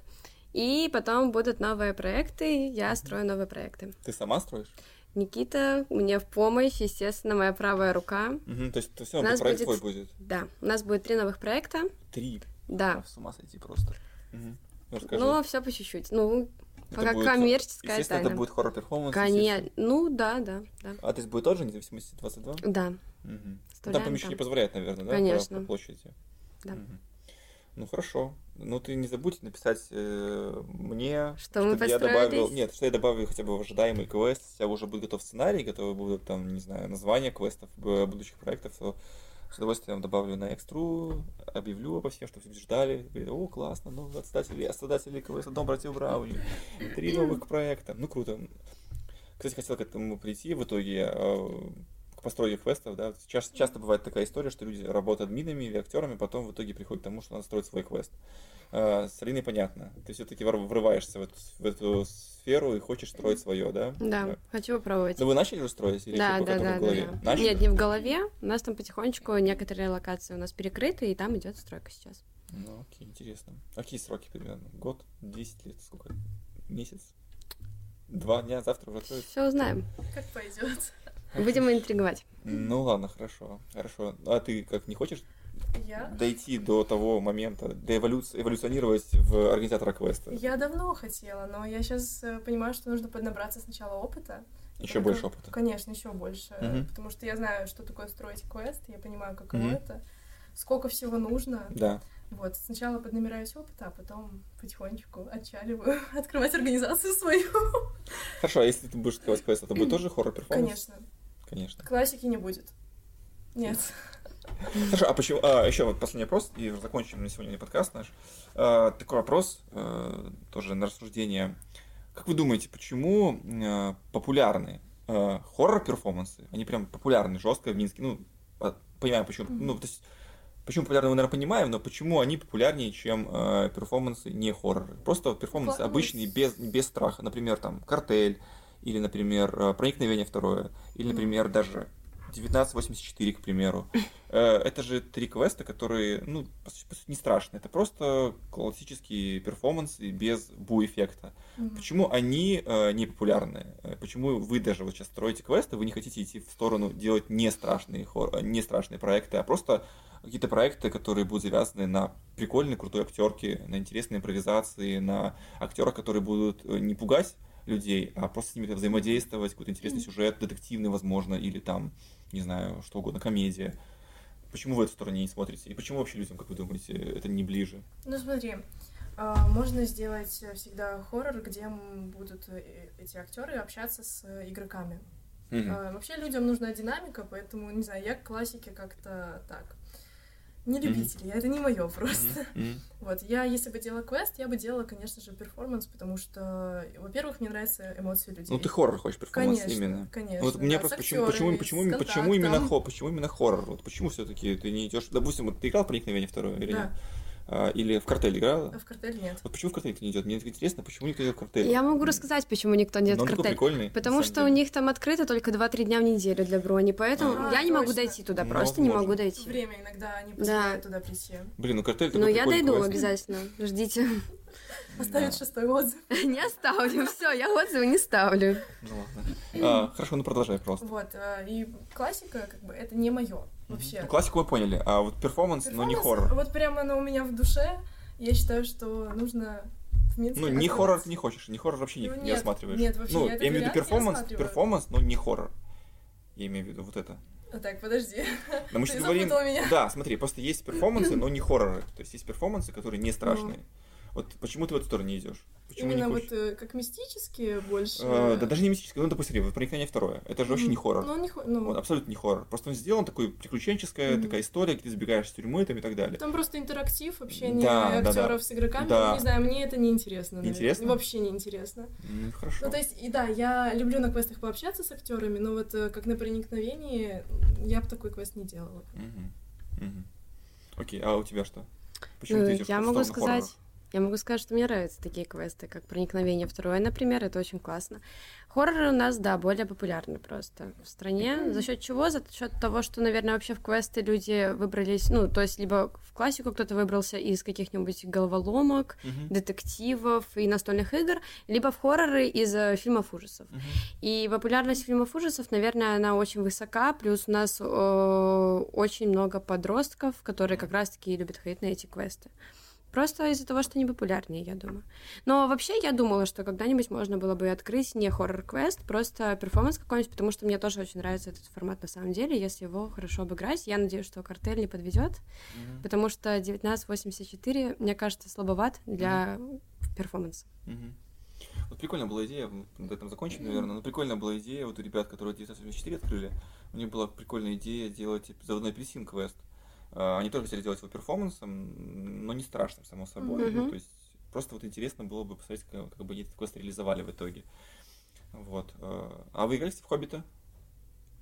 И потом будут новые проекты. Я строю новые проекты. Ты сама строишь? Никита мне в помощь, естественно, моя правая рука. Мгм, то есть то все У нас проект будет- будет. Да, у нас будет три новых проекта. Три. Да. А, С ума сойти просто. Мгм. Ну, расскажи. Но все по чуть-чуть. Ну, Это пока будет- коммерческая Естественно, это тайна. будет хоррор-перформанс. Конечно. Ну, да, да, да. А есть будет тоже независимости 22? Да, Мгм. Ну, Там Вставляем помещение там. позволяет, наверное, да? по- Конечно. По, площади. Да. Мгм. Ну хорошо. Ну ты не забудь написать э, мне, Что мы чтобы я добавил. Нет, что я добавил хотя бы в ожидаемый квест, у тебя уже будет готов сценарий, готовы будут там, не знаю, названия квестов, будущих проектов, то с удовольствием добавлю на экстру, объявлю обо всем, чтобы все ждали. Говорят, о, классно, ну, создатели, создатели квеста Дом братьев Брауни, три новых проекта. Ну, круто. Кстати, хотел к этому прийти в итоге, к постройке квестов, да. Часто, часто бывает такая история, что люди работают админами или актерами, потом в итоге приходят к тому, что надо строить свой квест. Э, С Алиной понятно. Ты все-таки врываешься в эту, в эту сферу и хочешь строить свое, да? да, хочу попробовать. Ну вы начали уже строить или Да, да, да, в голове? да, да. Начали? Нет, не в голове. У нас там потихонечку некоторые локации у нас перекрыты, и там идет стройка сейчас. Ну, окей, интересно. А Какие сроки примерно? Год? 10 лет? Сколько? Месяц? Два дня? Завтра уже откроется? Все узнаем. Как пойдет. Будем интриговать. Ну ладно, хорошо, хорошо. А ты как не хочешь Я? дойти до того момента, до эволюции, эволюционировать в организатора квеста? Я давно хотела, но я сейчас понимаю, что нужно поднабраться сначала опыта. Еще Только- больше опыта. Конечно, еще больше. Мгм. Потому что я знаю, что такое строить квест, я понимаю, каково Мгм. это, сколько всего нужно. Да. Вот, сначала поднабираюсь опыта, а потом потихонечку отчаливаю открывать организацию свою. Хорошо, а если ты будешь открывать квест, это будет тоже хоррор-перформанс? Конечно. Конечно. Классики не будет. Нет. Хорошо, а почему... А, еще вот последний вопрос, и уже закончим на сегодня подкаст наш. А, такой вопрос, э, тоже на рассуждение. Как вы думаете, почему э, популярны э, хоррор-перформансы? Они прям популярны жестко в Минске. Ну, а, понимаю, почему. Мгм. Ну, то есть, почему популярны, мы, наверное, понимаем, но почему они популярнее, чем э, перформансы не хорроры? Просто перформансы обычные, без, без страха. Например, там, картель, или, например, э, проникновение второе, или, например, даже 1984, к примеру. Э, Это же три квеста, которые, ну, по сути, по сути, не страшны. Это просто классические перформансы без бу-эффекта. Мгм. Почему они э, не популярны? Э, Почему вы даже вот сейчас строите квесты, вы не хотите идти в сторону делать не страшные, хор- не страшные проекты, а просто какие-то проекты, которые будут завязаны на прикольной, крутой актерке, на интересной импровизации, на актерах, которые будут не пугать людей, а просто с ними взаимодействовать, какой-то интересный сюжет, детективный, возможно, или там, не знаю, что угодно, комедия. Почему в эту сторону не смотрите? И почему вообще людям, как вы думаете, это не ближе? Ну смотри, а, можно сделать всегда хоррор, где будут э, эти актеры общаться с игроками. А, Вообще людям нужна динамика, поэтому, не знаю, я к классике как-то так. Не любитель, я, это не мое просто. Мгм. Вот, я, если бы делала квест, я бы делала, конечно же, перформанс, потому что, во-первых, мне нравятся эмоции людей. Ну, ты хоррор хочешь, перформанс Конечно, именно. конечно. Вот мне да, просто почему, почему, почему, почему именно почему именно хоррор? Вот почему все-таки ты не идешь? Допустим, вот ты играл проникновение второе или Да. нет? А, или в картель играла? А в картель нет. Вот почему в картель ты не идет? Мне интересно, почему никто не идет в картель? Я могу рассказать, почему никто не Но он такой картель. прикольный. Потому что самом у деле. них там открыто только 2-3 дня в неделю для брони, поэтому А, я не могу точно. дойти туда, Ну, просто не возможно. могу дойти. Время иногда не позволяет туда прийти. Блин, ну картель Но я дойду квест. обязательно, ждите. Оставить Да. шестой отзыв. Не оставлю, все, я отзывы не ставлю. Ну ладно. А, хорошо, ну продолжай просто. Вот, а, и классика, как бы, это не мое вообще. Ну, классику мы поняли, а вот перформанс, но не Перформанс, хоррор. Вот прямо она у меня в душе. Я считаю, что нужно в Минске Ну, не хоррор ты не хочешь, не хоррор вообще не, Ну, не нет, рассматриваешь. нет, вообще, ну, я этот имею в виду не перформанс, перформанс, но не хоррор. Я имею в виду вот это. А, Так, подожди. Да, мы Ты говорим... меня. Да, смотри, просто есть перформансы, но не хорроры. То есть есть перформансы, которые не страшные. Ну. Вот почему ты в эту сторону не идешь? Почему Именно не вот э, как мистические больше. Э, да даже не мистическое, ну, допустим, вот проникновение второе. Это же вообще не хоррор. Ну, не хо- ну, Вот, абсолютно не хоррор. Просто он сделан такой приключенческая Мгм. такая история, где ты сбегаешь из тюрьмы там, и так далее. Там просто интерактив, общение Да, да, актеров да. с игроками. Да. Не знаю, мне это неинтересно. наверное. Неинтересно? Вообще неинтересно. Ну, хорошо. Ну, то есть, и да, я люблю на квестах пообщаться с актерами, но вот э, как на проникновении я бы такой квест не делала. Мгм. Мгм. Окей, а у тебя что? Почему Ну, ты идешь я в могу сказать, хоррора? Я могу сказать, что мне нравятся такие квесты, как проникновение второе, например, это очень классно. Хорроры у нас, да, более популярны просто в стране. За счет чего? За счет того, что, наверное, вообще в квесты люди выбрались, ну, то есть либо в классику кто-то выбрался из каких-нибудь головоломок, Мгм. детективов и настольных игр, либо в хорроры из э, фильмов ужасов. Мгм. И популярность фильмов ужасов, наверное, она очень высока, плюс у нас э, очень много подростков, которые как раз-таки любят ходить на эти квесты. Просто из-за того, что они популярнее, я думаю. Но вообще я думала, что когда-нибудь можно было бы открыть не хоррор-квест, просто перформанс какой-нибудь, потому что мне тоже очень нравится этот формат на самом деле, если его хорошо обыграть. Я надеюсь, что картель не подведет, Мгм. потому что 1984, мне кажется, слабоват для перформанса. Мгм. Вот прикольная была идея, мы над этим закончим, наверное, но прикольная была идея вот у ребят, которые 1984 открыли, у них была прикольная идея делать заводной апельсин квест. А, Они тоже хотели сделать его перформансом, но не страшным, само собой. Ну, Мгм. то есть просто вот интересно было бы посмотреть, как, как бы они этот квест реализовали в итоге. Вот. а, А вы играли в Хоббита?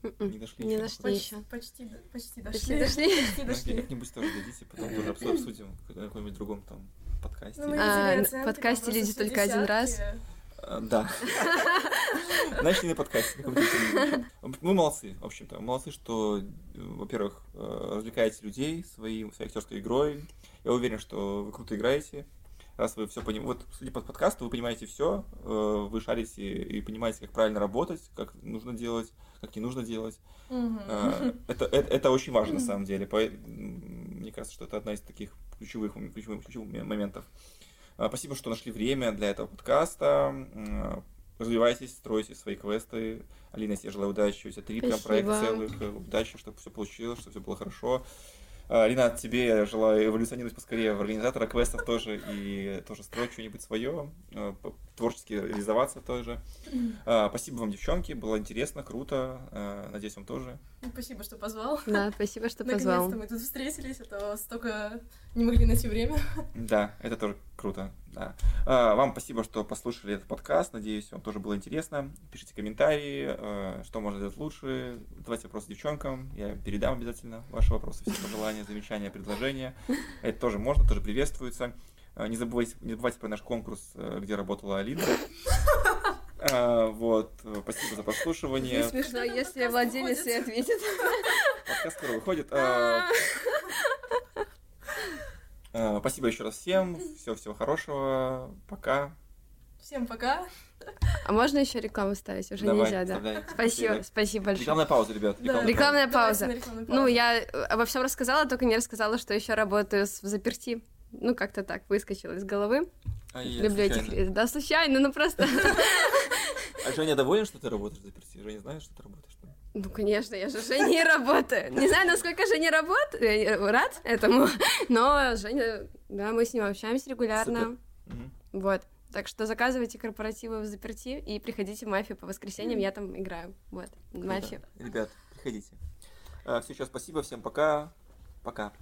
М-м, Не дошли Не еще? дошли Почти, еще. почти, д- почти Почти дошли. дошли. Почти Ну, дошли. Как-нибудь тоже дадите, потом тоже обсу- обсудим на каком-нибудь другом там подкасте. Ну, А, подкасте «Люди только один раз». А, Да. Не на подкасте. Вы молодцы, в общем-то. Молодцы, что, э, во-первых, э, развлекаете людей своей, своей актерской игрой. Я уверен, что вы круто играете. Раз вы все понимаете, вот, судя по подкасту, вы понимаете все, вы шарите и понимаете, как правильно работать, как нужно делать, как не нужно делать. Э, Это, это, это очень важно, на самом деле. Мне кажется, что это одна из таких ключевых, ключевых, ключевых моментов. А, Спасибо, что нашли время для этого подкаста. М, Развивайтесь, стройте свои квесты. Алина, я тебе желаю удачи. У тебя три прям проекта целых. Э, Удачи, чтобы все получилось, чтобы все было хорошо. А, Алина, тебе я желаю эволюционировать поскорее в организатора квестов тоже и тоже строить что-нибудь свое, творчески реализоваться тоже. А, Спасибо вам, девчонки, было интересно, круто. А, Надеюсь, вам тоже. Ну, Спасибо, что позвал. Да, спасибо, что позвал. Наконец-то мы тут встретились, а то столько не могли найти время. Да, это тоже круто. Да. А, Вам спасибо, что послушали этот подкаст. Надеюсь, вам тоже было интересно. Пишите комментарии, э, что можно сделать лучше. Задавайте вопросы девчонкам. Я передам обязательно ваши вопросы, все пожелания, замечания, предложения. Это тоже можно, тоже приветствуется. Э, Не забывайте, не забывайте про наш конкурс, э, где работала Алина. А, Вот, э, спасибо за прослушивание. Смешно, Когда если владелец и ответит. Подкаст скоро выходит. Э, Спасибо еще раз всем. Всего всего хорошего. Пока. Всем пока. А можно еще рекламу ставить? Уже Давай, нельзя, да? вставляй. Спасибо, спасибо большое. Рекламная пауза, ребят. Да. Рекламная Давайте пауза. на рекламную Ну, я э, обо всем рассказала, только не рассказала, что еще работаю с- в заперти. Ну, как-то так, выскочила из головы. А, я Люблю этих... случайно. Да, случайно, ну просто... А Женя доволен, что ты работаешь в заперти? Женя знает, что ты работаешь? Ну, конечно, я же Женей работаю. Не знаю, насколько Женя работает, рад этому, но Женя, да, мы с ним общаемся регулярно. Вот. Так что заказывайте корпоративы в заперти и приходите в мафию по воскресеньям, я там играю. Вот, мафию. Ребят, приходите. Все, сейчас спасибо, всем пока. Пока.